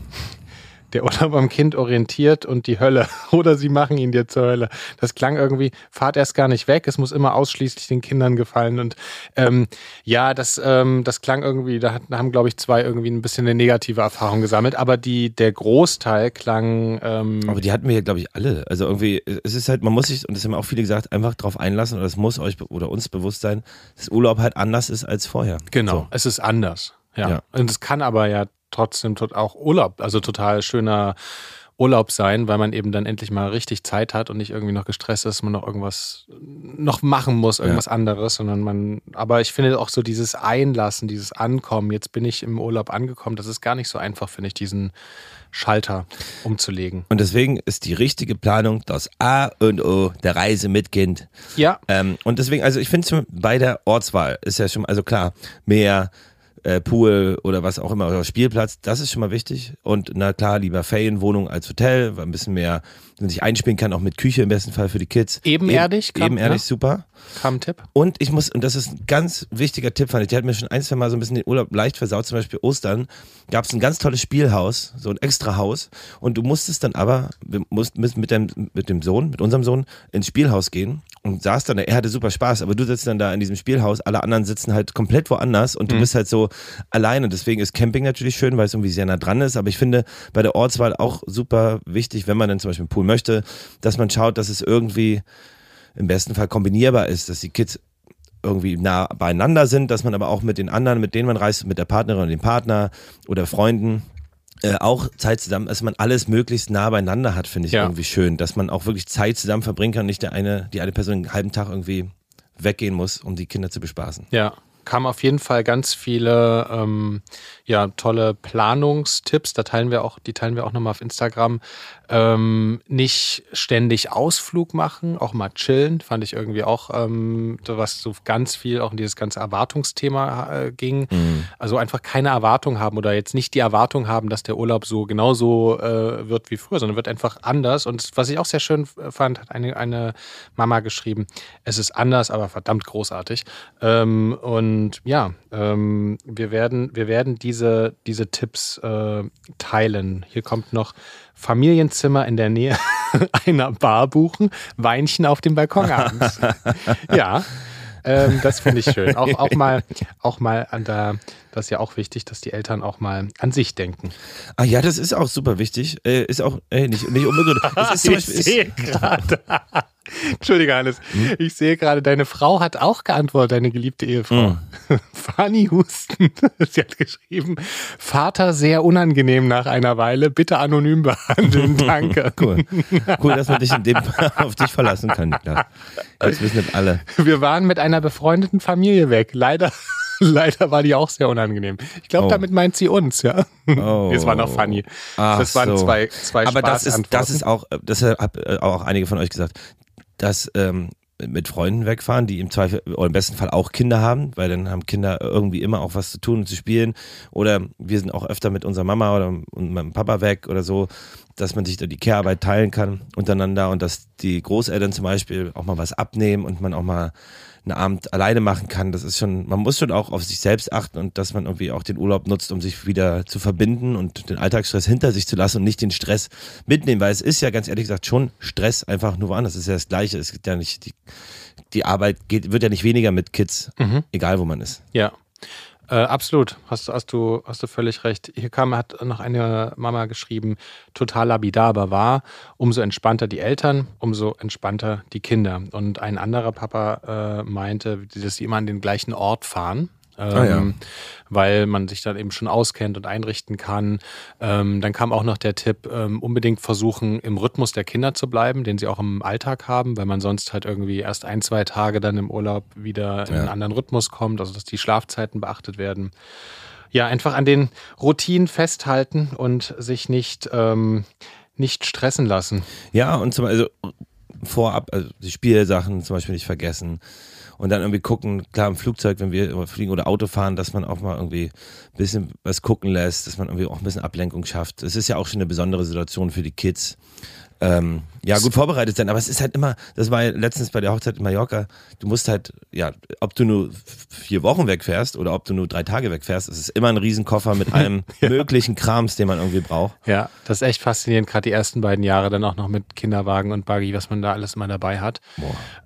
Der Urlaub am Kind orientiert und die Hölle. [LAUGHS] Oder sie machen ihn dir zur Hölle. Das klang irgendwie, fahrt erst gar nicht weg, es muss immer ausschließlich den Kindern gefallen. Und ähm, ja, das, ähm, das klang irgendwie, da haben, glaube ich, zwei irgendwie ein bisschen eine negative Erfahrung gesammelt. Aber die, der Großteil klang ähm, Aber die hatten wir ja, glaube ich, alle. Also irgendwie, es ist halt, man muss sich, und das haben auch viele gesagt, einfach drauf einlassen, oder es muss euch oder uns bewusst sein, dass Urlaub halt anders ist als vorher. Genau, So. es ist anders. Ja. Ja. Und es kann aber ja trotzdem auch Urlaub, also total schöner Urlaub sein, weil man eben dann endlich mal richtig Zeit hat und nicht irgendwie noch gestresst ist, man noch irgendwas noch machen muss, irgendwas anderes, sondern man, aber ich finde auch so dieses Einlassen, dieses Ankommen, jetzt bin ich im Urlaub angekommen, das ist gar nicht so einfach, finde ich, diesen Schalter umzulegen. Und deswegen ist die richtige Planung das A und O der Reise mit Kind. Ja, Ähm, und deswegen, also ich finde schon bei der Ortswahl ist ja schon, also klar, Meer, äh, Pool oder was auch immer, oder Spielplatz, das ist schon mal wichtig. Und na klar, lieber Ferienwohnung als Hotel, ein bisschen mehr, man sich einspielen kann, auch mit Küche im besten Fall für die Kids. Ebenerdig, Eben, kam- ebenerdig, ja. super. kam ein Tipp. Und ich muss, und das ist ein ganz wichtiger Tipp, fand ich, der hat mir schon ein, zwei Mal so ein bisschen den Urlaub leicht versaut, zum Beispiel Ostern, gab es ein ganz tolles Spielhaus, so ein extra Haus, und du musstest dann aber, wir mussten mit, dem, mit dem Sohn, mit unserem Sohn, ins Spielhaus gehen und saß dann, da, er hatte super Spaß, aber du sitzt dann da in diesem Spielhaus, alle anderen sitzen halt komplett woanders und du bist halt so alleine. Deswegen ist Camping natürlich schön, weil es irgendwie sehr nah dran ist, aber ich finde bei der Ortswahl auch super wichtig, wenn man dann zum Beispiel einen Pool möchte, dass man schaut, dass es irgendwie im besten Fall kombinierbar ist, dass die Kids irgendwie nah beieinander sind, dass man aber auch mit den anderen, mit denen man reist, mit der Partnerin und dem Partner oder Freunden äh, auch Zeit zusammen, dass man alles möglichst nah beieinander hat, finde ich Ja. irgendwie schön, dass man auch wirklich Zeit zusammen verbringen kann und nicht der eine, die eine Person einen halben Tag irgendwie weggehen muss, um die Kinder zu bespaßen. Ja, kamen auf jeden Fall ganz viele ähm, ja, tolle Planungstipps. Da teilen wir auch, die teilen wir auch nochmal auf Instagram. Ähm, nicht ständig Ausflug machen, auch mal chillen, fand ich irgendwie auch, ähm, was so ganz viel auch in dieses ganze Erwartungsthema äh, ging. Also einfach keine Erwartung haben oder jetzt nicht die Erwartung haben, dass der Urlaub so genauso äh, wird wie früher, sondern wird einfach anders. Und was ich auch sehr schön fand, hat eine, eine Mama geschrieben, es ist anders, aber verdammt großartig. Ähm, und ja, ähm, wir werden, wir werden diese, diese Tipps äh, teilen. Hier kommt noch Familienzimmer in der Nähe [LAUGHS] einer Bar buchen, Weinchen auf dem Balkon abends. [LAUGHS] ja, Ähm, das finde ich schön. Auch, auch mal, auch mal an der, das ist ja auch wichtig, dass die Eltern auch mal an sich denken. Ah ja, das ist auch super wichtig. Äh, ist auch äh, nicht, nicht unbegründet. [LAUGHS] Das ist zum Beispiel, ist, sehe gerade. [LAUGHS] Entschuldige, Hannes. Ich sehe gerade, deine Frau hat auch geantwortet, deine geliebte Ehefrau. [LAUGHS] Fanny Husten. Sie hat geschrieben, Vater sehr unangenehm nach einer Weile, bitte anonym behandeln, danke. cool. cool, dass man dich in dem auf dich verlassen kann. Das wissen nicht alle. Wir waren mit einer befreundeten Familie weg. Leider, [LAUGHS] leider war die auch sehr unangenehm. Ich glaube, Oh. damit meint sie uns, ja. Oh. Es war noch funny. Ach das waren so. zwei, zwei Aber das ist, das ist auch, das haben auch einige von euch gesagt, dass ähm, mit Freunden wegfahren, die im Zweifel oder im besten Fall auch Kinder haben, weil dann haben Kinder irgendwie immer auch was zu tun und zu spielen. Oder wir sind auch öfter mit unserer Mama oder meinem Papa weg oder so, dass man sich da die Care-Arbeit teilen kann untereinander und dass die Großeltern zum Beispiel auch mal was abnehmen und man auch mal einen Abend alleine machen kann. Das ist schon, man muss schon auch auf sich selbst achten und dass man irgendwie auch den Urlaub nutzt, um sich wieder zu verbinden und den Alltagsstress hinter sich zu lassen und nicht den Stress mitnehmen, weil es ist ja ganz ehrlich gesagt schon Stress einfach nur woanders. Es ist ja das Gleiche. Es gibt ja nicht, die, die Arbeit geht, wird ja nicht weniger mit Kids, egal wo man ist. Ja. Äh, absolut, hast, du- hast, du, hast du völlig recht. Hier kam, hat noch eine Mama geschrieben, total lapidar, wahr, umso entspannter die Eltern, umso entspannter die Kinder. Und ein anderer Papa äh, meinte, dass sie immer an den gleichen Ort fahren. Ähm, Ah, ja. Weil man sich dann eben schon auskennt und einrichten kann. Ähm, dann kam auch noch der Tipp, ähm, unbedingt versuchen, im Rhythmus der Kinder zu bleiben, den sie auch im Alltag haben, weil man sonst halt irgendwie erst ein, zwei Tage dann im Urlaub wieder in einen anderen Rhythmus kommt, also dass die Schlafzeiten beachtet werden. Ja, einfach an den Routinen festhalten und sich nicht, ähm, nicht stressen lassen. Ja, und zum also vorab, also die Spielsachen zum Beispiel nicht vergessen. Und dann irgendwie gucken, klar im Flugzeug, wenn wir fliegen oder Auto fahren, dass man auch mal irgendwie ein bisschen was gucken lässt, dass man irgendwie auch ein bisschen Ablenkung schafft. Es ist ja auch schon eine besondere Situation für die Kids. Ähm, ja, gut vorbereitet sein, aber es ist halt immer, das war ja letztens bei der Hochzeit in Mallorca, du musst halt, ja, ob du nur vier Wochen wegfährst oder ob du nur drei Tage wegfährst, es ist immer ein Riesenkoffer mit [LAUGHS] allem möglichen Krams, den man irgendwie braucht. Ja, das ist echt faszinierend, gerade die ersten beiden Jahre dann auch noch mit Kinderwagen und Buggy, was man da alles immer dabei hat.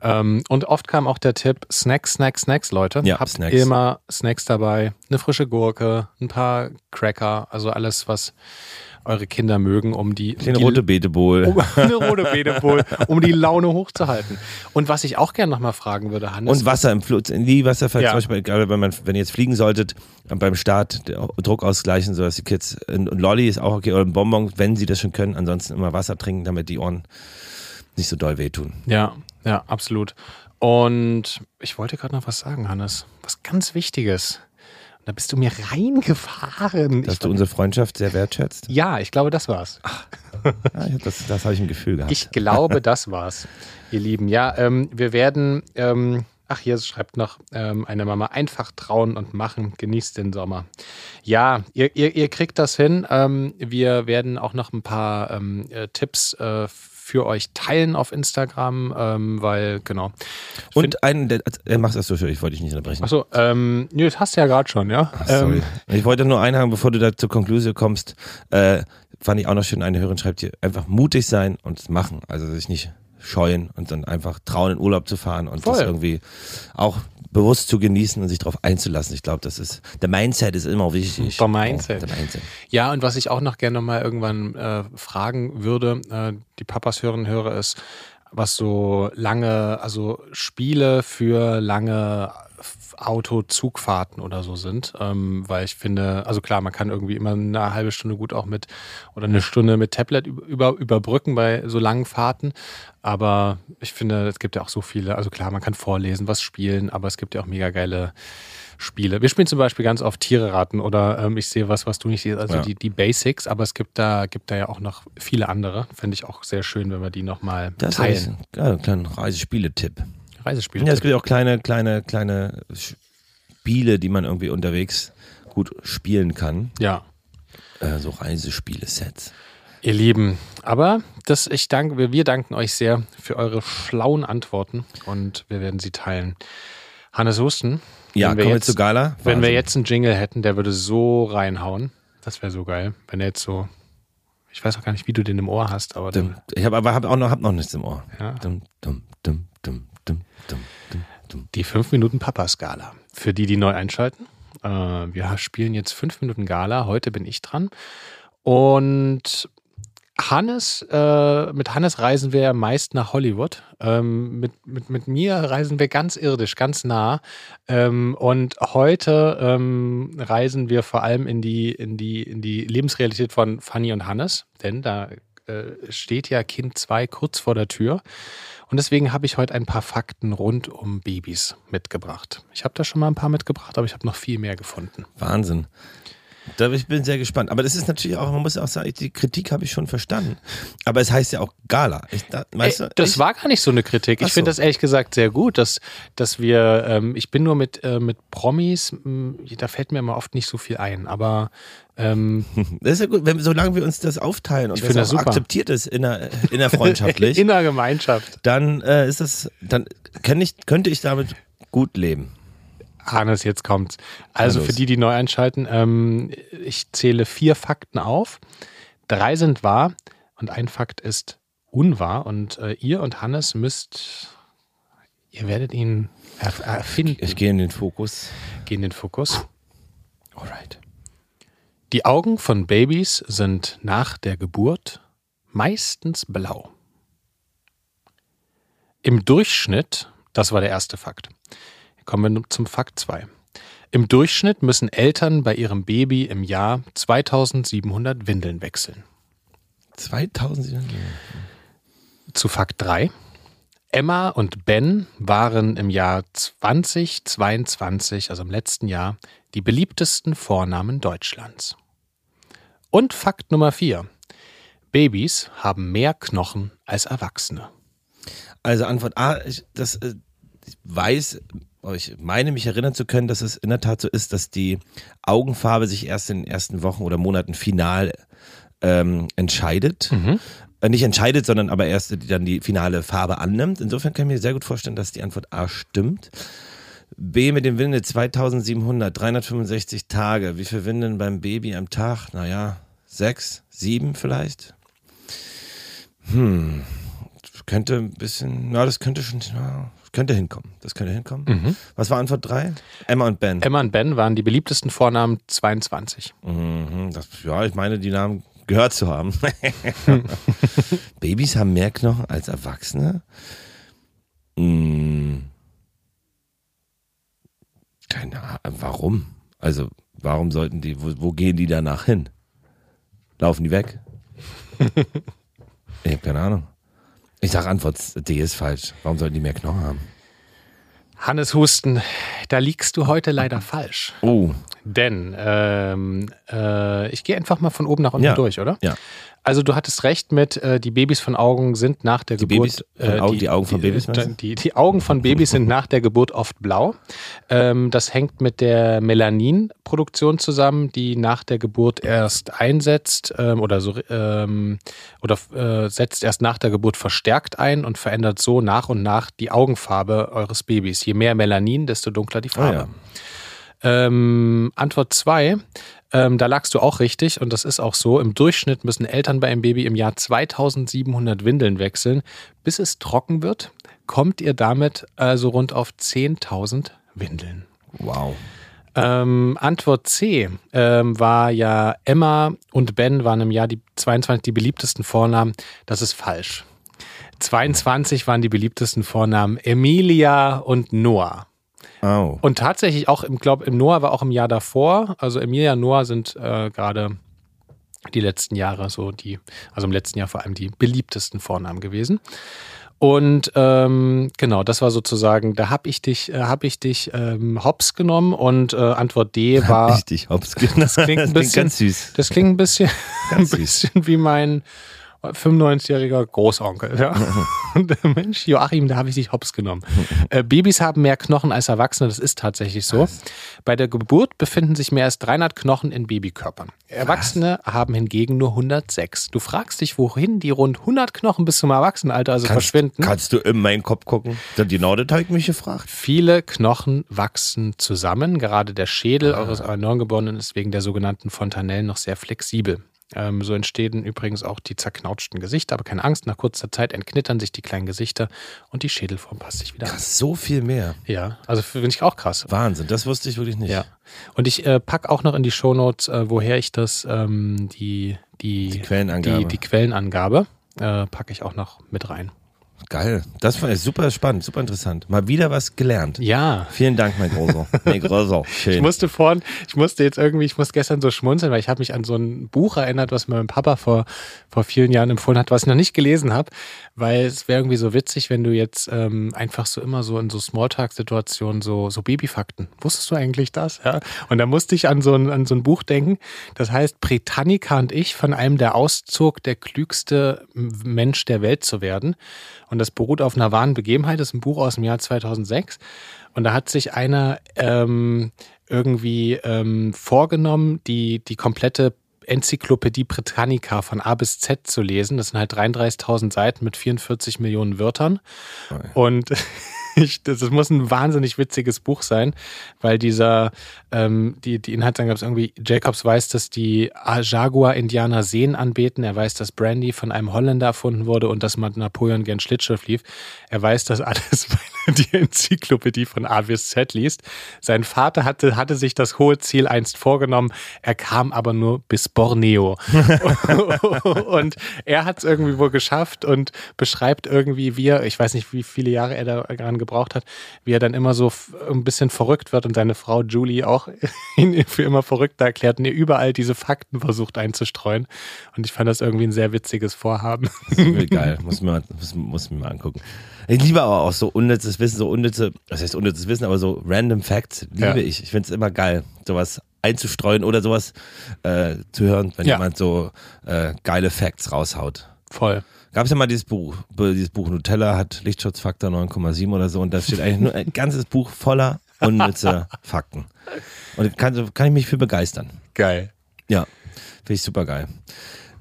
Ähm, und oft kam auch der Tipp, Snacks, Snacks, Snacks, Leute. Ja, Habt Snacks. immer Snacks dabei, eine frische Gurke, ein paar Cracker, also alles, was eure Kinder mögen, um die, Kleine die rote Beetebowl. um [LAUGHS] eine rote Beetebowl, um die Laune hochzuhalten. Und was ich auch gerne nochmal fragen würde, Hannes. Und Wasser im Flug, nie Wasserfall, Ja. zum Beispiel, gerade wenn man, wenn ihr jetzt fliegen solltet, beim Start Druck ausgleichen, sodass die Kids, und Lolli ist auch okay, oder ein Bonbon, wenn sie das schon können, ansonsten immer Wasser trinken, damit die Ohren nicht so doll wehtun. Ja, ja, absolut. Und ich wollte gerade noch was sagen, Hannes. Was ganz Wichtiges. Da bist du mir reingefahren. Dass Ich, du unsere Freundschaft sehr wertschätzt. ja, ich glaube, das war's. Ja, ich hab das das habe ich im Gefühl gehabt. Ich glaube, das war's, ihr Lieben. Ja, ähm, wir werden, ähm, ach, hier schreibt noch ähm, eine Mama, einfach trauen und machen, genießt den Sommer. Ja, ihr, ihr, ihr kriegt das hin. Ähm, wir werden auch noch ein paar ähm, äh, Tipps äh, für euch teilen auf Instagram, ähm, weil, genau. Und einen, der, äh, mach's erst so schön, ich wollte dich nicht unterbrechen. Achso, ähm, nö, das hast du ja gerade schon, ja? Ach, sorry. Ähm, ich wollte nur einhaken, bevor du da zur Konklusion kommst, äh, fand ich auch noch schön, eine Hörerin schreibt hier, einfach mutig sein und es machen. Also sich nicht scheuen und dann einfach trauen, in Urlaub zu fahren und das Voll. irgendwie auch bewusst zu genießen und sich darauf einzulassen. Ich glaube, das ist, der Mindset ist immer wichtig. Der Mindset. Oh, der Mindset. Ja, und was ich auch noch gerne mal irgendwann äh, fragen würde, äh, die Papas hören höre, ist, was so lange, also Spiele für lange Auto-Zugfahrten oder so sind. Ähm, weil ich finde, also klar, man kann irgendwie immer eine halbe Stunde gut auch mit oder eine Stunde mit Tablet über, überbrücken bei so langen Fahrten. Aber ich finde, es gibt ja auch so viele, also klar, man kann vorlesen, was spielen, aber es gibt ja auch mega geile Spiele. Wir spielen zum Beispiel ganz oft Tiere raten oder ähm, ich sehe was, was du nicht siehst, also Ja. die, die Basics, aber es gibt da, gibt da ja auch noch viele andere. Fände ich auch sehr schön, wenn wir die nochmal Das teilen. ist ein ja, ein kleiner Reisespieletipp. Reisespiele. Ja, es gibt auch kleine, kleine, kleine Spiele, die man irgendwie unterwegs gut spielen kann. ja. Äh, so Reisespiele-Sets. Ihr Lieben, aber das, ich danke, wir, danken euch sehr für eure schlauen Antworten und wir werden sie teilen. Hannes Husten, Ja, kommen wir jetzt, zu Gala. wenn wir Wahnsinn. jetzt einen Jingle hätten, der würde so reinhauen. Das wäre so geil, wenn er jetzt so, ich weiß auch gar nicht, wie du den im Ohr hast, aber Dum, ich habe aber hab auch noch, hab noch nichts im Ohr. Ja. Dum, dum, dum, dum, dum. Die 5 Minuten Papa-Skala. Für die, die neu einschalten. Äh, wir spielen jetzt 5 Minuten Gala. Heute bin ich dran. Und Hannes, äh, mit Hannes reisen wir meist nach Hollywood. Ähm, mit, mit, mit mir reisen wir ganz irdisch, ganz nah. Ähm, und heute ähm, reisen wir vor allem in die, in, die, in die Lebensrealität von Fanny und Hannes, denn da äh, steht ja Kind 2 kurz vor der Tür. Und deswegen habe ich heute ein paar Fakten rund um Babys mitgebracht. Ich habe da schon mal ein paar mitgebracht, aber ich habe noch viel mehr gefunden. Wahnsinn. Da, ich bin sehr gespannt. Aber das ist natürlich auch, man muss auch sagen, die Kritik habe ich schon verstanden. Aber es heißt ja auch Gala. Ich, da, Ey, du, das ich, war gar nicht so eine Kritik. Ich finde so. das ehrlich gesagt sehr gut, dass, dass wir, ähm, ich bin nur mit, äh, mit Promis, mh, da fällt mir immer oft nicht so viel ein, aber ähm, [LAUGHS] das ist ja gut, wenn, solange wir uns das aufteilen und Ich das finde das akzeptiert ist inner, innerfreundschaftlich, [LAUGHS] in der Gemeinschaft. dann äh, ist das, dann ich, könnte ich damit gut leben. Hannes, jetzt kommt's. Also für die, die neu einschalten, ähm, ich zähle vier Fakten auf. Drei sind wahr und ein Fakt ist unwahr. Und äh, ihr und Hannes müsst, ihr werdet ihn erf- erfinden. Ich gehe in den Fokus. Gehen den Fokus. Alright. Die Augen von Babys sind nach der Geburt meistens blau. Im Durchschnitt, das war der erste Fakt. Kommen wir nun zum Fakt 2. Im Durchschnitt müssen Eltern bei ihrem Baby im Jahr 2700 Windeln wechseln. 2000. Zu Fakt 3. Emma und Ben waren im Jahr 2022, also im letzten Jahr, die beliebtesten Vornamen Deutschlands. Und Fakt Nummer 4. Babys haben mehr Knochen als Erwachsene. Also Antwort A, ich, das, äh, ich weiß, ich meine mich erinnern zu können, dass es in der Tat so ist, dass die Augenfarbe sich erst in den ersten Wochen oder Monaten final ähm, entscheidet. Äh, nicht entscheidet, sondern aber erst die dann die finale Farbe annimmt. Insofern kann ich mir sehr gut vorstellen, dass die Antwort A stimmt. B mit dem Winde 2700, 365 Tage. Wie viel Winden beim Baby am Tag? Naja, sechs, sieben vielleicht. Hm, könnte ein bisschen, na, das könnte schon, das könnte hinkommen. Das könnte hinkommen. Was war Antwort 3? Emma und Ben. Emma und Ben waren die beliebtesten Vornamen 22. Mhm, das, ja, ich meine, die Namen gehört zu haben. [LAUGHS] Babys haben mehr Knochen als Erwachsene? Hm. Keine Ahnung. Warum? Also, warum sollten die, wo, wo gehen die danach hin? Laufen die weg? [LAUGHS] ich habe keine Ahnung. Ich sage Antwort D ist falsch. Warum sollten die mehr Knochen haben? Hannes Husten, da liegst du heute leider [LAUGHS] falsch. Oh, Denn ähm, äh, ich gehe einfach mal von oben nach unten Ja. durch, oder? ja. Also du hattest recht mit, äh, die Babys von Augen sind nach der Die Geburt. Babys von Augen- die Augen von Babys, du? die, die Augen von Babys sind nach der Geburt oft blau. Ähm, das hängt mit der Melaninproduktion zusammen, die nach der Geburt erst einsetzt ähm, oder so ähm, oder äh, setzt erst nach der Geburt verstärkt ein und verändert so nach und nach die Augenfarbe eures Babys. Je mehr Melanin, desto dunkler die Farbe. ja. Ähm, Antwort 2, ähm, da lagst du auch richtig und das ist auch so. Im Durchschnitt müssen Eltern bei einem Baby im Jahr 2700 Windeln wechseln. Bis es trocken wird, kommt ihr damit also rund auf 10.000 Windeln. Wow. Ähm, Antwort C ähm, war ja Emma und Ben waren im Jahr die 22 die beliebtesten Vornamen. Das ist falsch. 22 waren die beliebtesten Vornamen Emilia und Noah. Oh. Und tatsächlich auch, im glaube im Noah war auch im Jahr davor, also Emilia und Noah sind äh, gerade die letzten Jahre so die, also im letzten Jahr vor allem die beliebtesten Vornamen gewesen. Und ähm, genau, das war sozusagen, da habe ich dich, äh, habe ich dich ähm, hops genommen und äh, Antwort D war, Richtig, hops genommen. das klingt ein bisschen, ganz süß. das klingt ein bisschen, [LAUGHS] ein bisschen wie mein 95-jähriger Großonkel. Ja. [LAUGHS] Und der Mensch, Joachim, da habe ich dich hops genommen. [LAUGHS] Äh, Babys haben mehr Knochen als Erwachsene, das ist tatsächlich so. Bei der Geburt befinden sich mehr als 300 Knochen in Babykörpern. Erwachsene haben hingegen nur 106. Du fragst dich, wohin die rund 100 Knochen bis zum Erwachsenenalter also Kannst, verschwinden. kannst du in meinen Kopf gucken? Genau das habe ich mich gefragt. Viele Knochen wachsen zusammen. Gerade der Schädel eures Neugeborenen ist wegen der sogenannten Fontanellen noch sehr flexibel. Ähm, so entstehen übrigens auch die zerknautschten Gesichter, aber keine Angst, nach kurzer Zeit entknittern sich die kleinen Gesichter und die Schädelform passt sich wieder an. Krass, so viel mehr. Ja, also finde ich auch krass. Wahnsinn, das wusste ich wirklich nicht. Ja. Und ich äh, pack auch noch in die Shownotes, äh, woher ich das, ähm, die, die, Die Quellenangabe. die, die Quellenangabe, äh, packe ich auch noch mit rein. Geil. Das war super spannend, super interessant. Mal wieder was gelernt. Ja. Vielen Dank, mein Großer. mein Großer. Schön. Ich musste vorhin, ich musste jetzt irgendwie, ich muss gestern so schmunzeln, weil ich habe mich an so ein Buch erinnert, was mein Papa vor, vor vielen Jahren empfohlen hat, was ich noch nicht gelesen habe, weil es wäre irgendwie so witzig, wenn du jetzt ähm, einfach so immer so in so Smalltalk-Situationen so, so Babyfakten. Wusstest du eigentlich das? Ja. Und da musste ich an so ein, an so ein Buch denken, das heißt Britannica und ich von einem der Auszug, der klügste Mensch der Welt zu werden. Und das beruht auf einer wahren Begebenheit. Das ist ein Buch aus dem Jahr 2006. Und da hat sich einer ähm, irgendwie ähm, vorgenommen, die, die komplette Enzyklopädie Britannica von A bis Z zu lesen. Das sind halt 33.000 Seiten mit 44 Millionen Wörtern. Und [LAUGHS] ich, das, das muss ein wahnsinnig witziges Buch sein, weil dieser, ähm, die, die Inhaltsangabe ist irgendwie, Jacobs weiß, dass die Jaguar-Indianer Seen anbeten. Er weiß, dass Brandy von einem Holländer erfunden wurde und dass man Napoleon gern Schlittschiff lief. Er weiß das alles, [LAUGHS] weil er die Enzyklopädie von A bis Z liest. Sein Vater hatte, hatte sich das hohe Ziel einst vorgenommen. Er kam aber nur bis Borneo. [LAUGHS] und er hat es irgendwie wohl geschafft und beschreibt irgendwie, wie er, ich weiß nicht, wie viele Jahre er daran gebraucht hat, wie er dann immer so ein bisschen verrückt wird und seine Frau Julie auch [LAUGHS] ihn für immer verrückter erklärt und ihr überall diese Fakten versucht einzustreuen. Und ich fand das irgendwie ein sehr witziges Vorhaben. Geil, muss mir, muss, muss mir mal angucken. Ich liebe aber auch so unnützes Wissen, so unnütze, was heißt unnützes Wissen, aber so random Facts liebe Ja. ich. Ich finde es immer geil, sowas einzustreuen oder sowas äh, zu hören, wenn Ja. jemand so äh, geile Facts raushaut. Voll. Gab es ja mal dieses Buch, dieses Buch Nutella hat Lichtschutzfaktor 9,7 oder so und da steht eigentlich nur ein ganzes Buch voller unnütze [LAUGHS] Fakten. Und kann, kann ich mich für begeistern. Geil. Ja, finde ich super geil.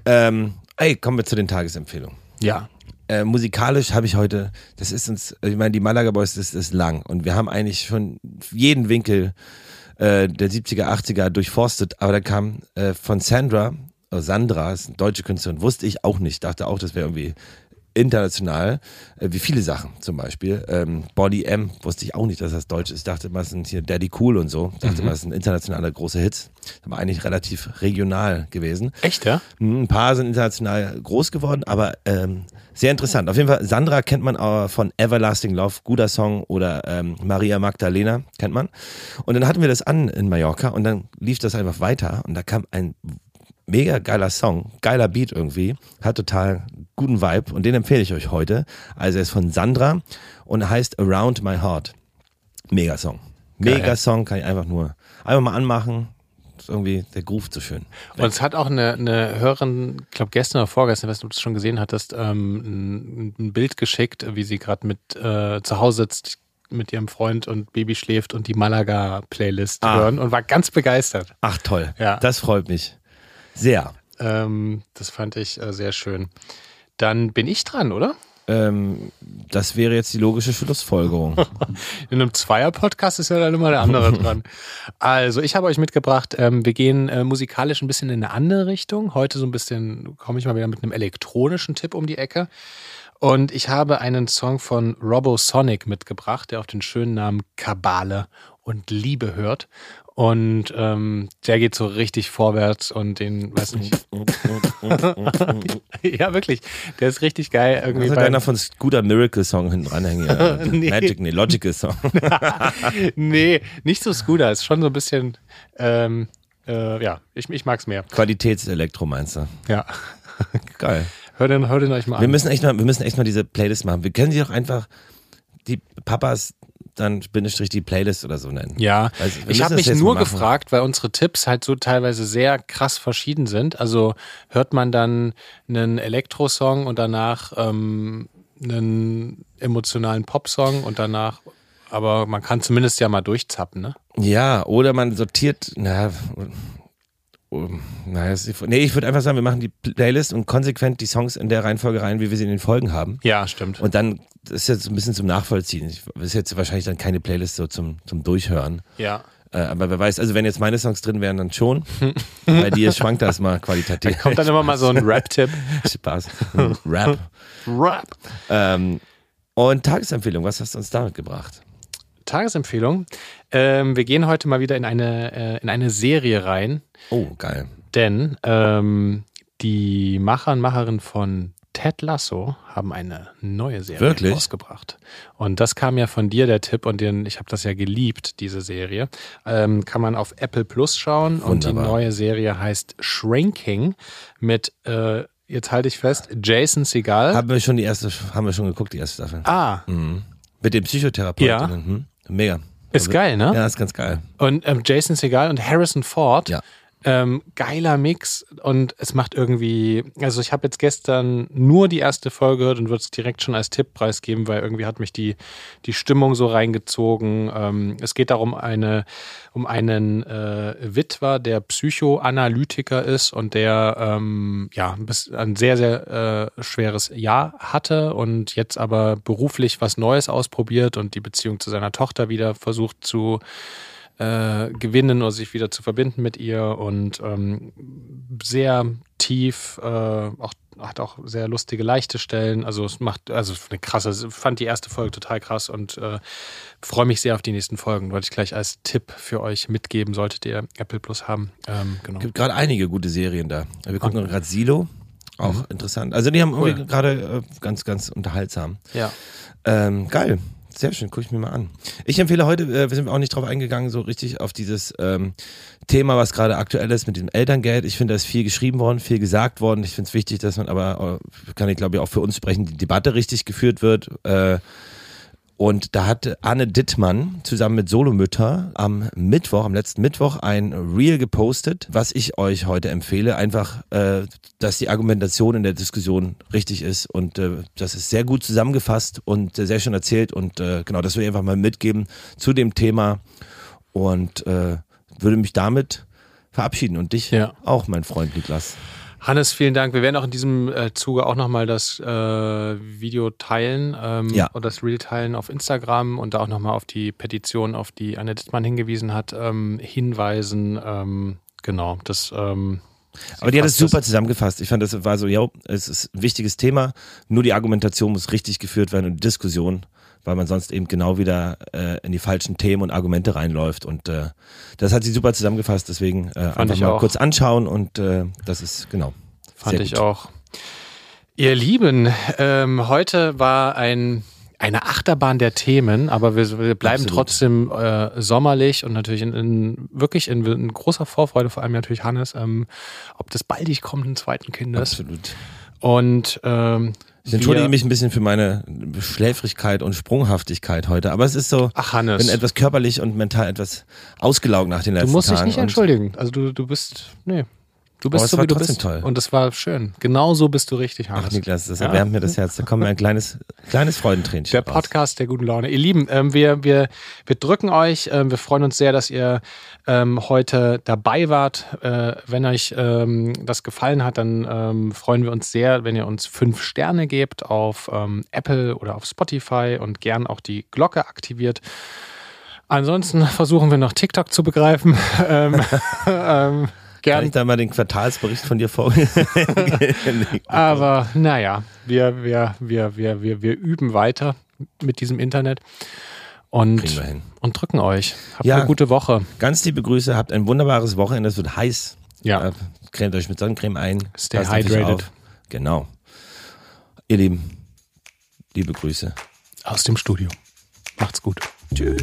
Ähm, ey, kommen wir zu den Tagesempfehlungen. Ja. Äh, musikalisch habe ich heute, das ist uns, ich meine, die Malaga Boys, das ist lang und wir haben eigentlich schon jeden Winkel äh, der 70er, 80er durchforstet, aber da kam äh, von Sandra, Sandra, ist eine deutsche Künstlerin, wusste ich auch nicht, dachte auch, das wäre irgendwie international, äh, wie viele Sachen zum Beispiel. Ähm, Body M wusste ich auch nicht, dass das deutsch ist. Ich dachte immer, es sind hier Daddy Cool und so. Ich dachte immer, es sind internationale große Hits. Aber eigentlich relativ regional gewesen. Echt, ja? Hm, Ein paar sind international groß geworden, aber ähm, sehr interessant. Auf jeden Fall, Sandra kennt man auch von Everlasting Love, guter Song, oder ähm, Maria Magdalena kennt man. Und dann hatten wir das an in Mallorca und dann lief das einfach weiter und da kam ein mega geiler Song, geiler Beat irgendwie, hat total guten Vibe und den empfehle ich euch heute. Also er ist von Sandra und heißt Around My Heart. Mega Song. Mega Geil. Song, kann ich einfach nur einfach mal anmachen. Ist irgendwie der Groove zu schön. Und es hat auch eine, eine Hörerin, ich glaube gestern oder vorgestern, weiß nicht, ob du das schon gesehen hattest, ähm, ein, ein Bild geschickt, wie sie gerade mit äh, zu Hause sitzt mit ihrem Freund und Baby schläft und die Malaga-Playlist Ah. hören und war ganz begeistert. Ach toll, Ja. das freut mich sehr. Ähm, das fand ich äh, sehr schön. Dann bin ich dran, oder? Ähm, das wäre jetzt die logische Schlussfolgerung. [LAUGHS] In einem Zweier-Podcast ist ja dann immer der andere [LAUGHS] dran. Also, ich habe euch mitgebracht, ähm, wir gehen äh, musikalisch ein bisschen in eine andere Richtung. Heute so ein bisschen, komme ich mal wieder mit einem elektronischen Tipp um die Ecke. Und ich habe einen Song von Robosonic mitgebracht, der auf den schönen Namen Kabale und Liebe hört. Und ähm, der geht so richtig vorwärts und den, weiß nicht. [LAUGHS] ja, wirklich. Der ist richtig geil. Irgendwie Also bei- einer von Scooter Miracle Song hinten dranhängen. Ja. [LAUGHS] Nee. Magic, nee, Logical Song. [LAUGHS] nee, nicht so Scooter. Ist schon so ein bisschen, ähm, äh, ja, ich, ich mag's mehr. Qualitätselektro meinst du? Ja. Geil. Hört den, hört den euch mal Wir an. müssen echt mal, wir müssen echt mal diese Playlist machen. Wir können sie doch einfach die Papas dann Bindestrich die Playlist oder so nennen. Ja, Also, ich habe mich nur gefragt, weil unsere Tipps halt so teilweise sehr krass verschieden sind. Also hört man dann einen Elektrosong und danach ähm, einen emotionalen Popsong und danach, aber man kann zumindest ja mal durchzappen, ne? Ja, oder man sortiert, na, naja, es ist- nee, ich würde einfach sagen, wir machen die Playlist und konsequent die Songs in der Reihenfolge rein, wie wir sie in den Folgen haben. Ja, stimmt. Und dann das ist jetzt ein bisschen zum Nachvollziehen. Das ist jetzt wahrscheinlich dann keine Playlist so zum, zum Durchhören. ja. Äh, aber wer weiß, also wenn jetzt meine Songs drin wären, dann schon. [LAUGHS] Bei dir schwankt das mal qualitativ. Da kommt dann immer mal so ein [LAUGHS] Rap-Tipp. Spaß. Rap. [LAUGHS] Rap. Ähm, und Tagesempfehlung, was hast du uns damit gebracht? Tagesempfehlung. Ähm, wir gehen heute mal wieder in eine, äh, in eine Serie rein, Oh, geil. denn ähm, die Macher und Macherin von Ted Lasso haben eine neue Serie Wirklich? rausgebracht. Und das kam ja von dir, der Tipp, und den, ich habe das ja geliebt, diese Serie. Ähm, kann man auf Apple Plus schauen und die Wunderbar. neue Serie heißt Shrinking mit, äh, jetzt halte ich fest, Jason Segal. Haben wir schon die erste, haben wir schon geguckt, die erste Staffel. ah, Mhm. Mit dem Psychotherapeuten. Mhm. Mega. ist geil, ne? Ja, ist ganz geil. Und ähm, Jason Segal und Harrison Ford. Ja. Ähm, geiler Mix und es macht irgendwie, also ich habe jetzt gestern nur die erste Folge gehört und würde es direkt schon als Tipp preisgeben, weil irgendwie hat mich die, die Stimmung so reingezogen. Ähm, es geht darum, eine, um einen äh, Witwer, der Psychoanalytiker ist und der ähm, ja ein, sehr, sehr äh, schweres Jahr hatte und jetzt aber beruflich was Neues ausprobiert und die Beziehung zu seiner Tochter wieder versucht zu äh, gewinnen oder sich wieder zu verbinden mit ihr und ähm, sehr tief, äh, auch, hat auch sehr lustige, leichte Stellen. Also es macht, also eine krasse, ich fand die erste Folge total krass und äh, freue mich sehr auf die nächsten Folgen. Wollte ich gleich als Tipp für euch mitgeben, solltet ihr Apple Plus haben. Ähm, genau. Es gibt gerade einige gute Serien da. Wir gucken gerade Silo. Auch Mhm. interessant. Also die haben Cool. irgendwie gerade äh, ganz, ganz unterhaltsam. Ja. Ähm, geil. Sehr schön, gucke ich mir mal an. Ich empfehle heute, äh, wir sind auch nicht drauf eingegangen, so richtig auf dieses ähm, Thema, was gerade aktuell ist mit dem Elterngeld. Ich finde, da ist viel geschrieben worden, viel gesagt worden. Ich finde es wichtig, dass man aber, äh, kann ich glaube ich auch für uns sprechen, die Debatte richtig geführt wird. Äh, und da hat Anne Dittmann zusammen mit Solomütter am Mittwoch, am letzten Mittwoch, ein Reel gepostet, was ich euch heute empfehle. Einfach, äh, dass die Argumentation in der Diskussion richtig ist. Und äh, das ist sehr gut zusammengefasst und äh, sehr schön erzählt. Und äh, genau, das will ich einfach mal mitgeben zu dem Thema. Und äh, würde mich damit verabschieden. Und dich Ja. auch, mein Freund Niklas. Hannes, vielen Dank. Wir werden auch in diesem äh, Zuge auch nochmal das äh, Video teilen ähm, Ja. oder das Reel teilen auf Instagram und da auch nochmal auf die Petition, auf die Anne Dittmann hingewiesen hat, ähm, hinweisen. Ähm, genau, das. Ähm, Aber die hat es super zusammengefasst. Ich fand, das war so, ja, es ist ein wichtiges Thema. Nur die Argumentation muss richtig geführt werden und die Diskussion, weil man sonst eben genau wieder äh, in die falschen Themen und Argumente reinläuft. Und äh, das hat sie super zusammengefasst. Deswegen äh, einfach ich mal auch. kurz anschauen und äh, das ist genau. Fand ich gut. auch. Ihr Lieben, ähm, heute war ein, eine Achterbahn der Themen, aber wir, wir bleiben Absolut. trotzdem äh, sommerlich und natürlich in, in wirklich in, in großer Vorfreude, vor allem natürlich Hannes, ähm, ob das baldig kommt, einen zweiten Kindes. Absolut. Und ähm, Ich entschuldige mich ein bisschen für meine Schläfrigkeit und Sprunghaftigkeit heute, aber es ist so, Ach Hannes, bin etwas körperlich und mental etwas ausgelaugt nach den du letzten musst dich Tagen. nicht entschuldigen. Also du, du bist, nee, du bist so wie du bist. toll. Und das war schön. Genau so bist du richtig, Hannes. Ach Niklas, das Ja. erwärmt mir das Herz. Da kommt ein kleines, kleines Freudentränchen Der raus. Podcast der guten Laune. Ihr Lieben, ähm, wir, wir, wir drücken euch. Ähm, wir freuen uns sehr, dass ihr ähm, heute dabei wart. Äh, wenn euch ähm, das gefallen hat, dann ähm, freuen wir uns sehr, wenn ihr uns fünf Sterne gebt auf ähm, Apple oder auf Spotify und gern auch die Glocke aktiviert. Ansonsten versuchen wir noch TikTok zu begreifen. [LAUGHS] ähm, [LAUGHS] ähm, Kann gern ich da mal den Quartalsbericht von dir vor? [LAUGHS] Aber naja, wir, wir, wir, wir, wir, wir üben weiter mit diesem Internet und, und drücken euch. Habt Ja. eine gute Woche. Ganz liebe Grüße, habt ein wunderbares Wochenende, es wird heiß. Ja. Äh, cremt euch mit Sonnencreme ein. Stay hydrated. Genau. Ihr Lieben, liebe Grüße. Aus dem Studio. Macht's gut. Tschüss.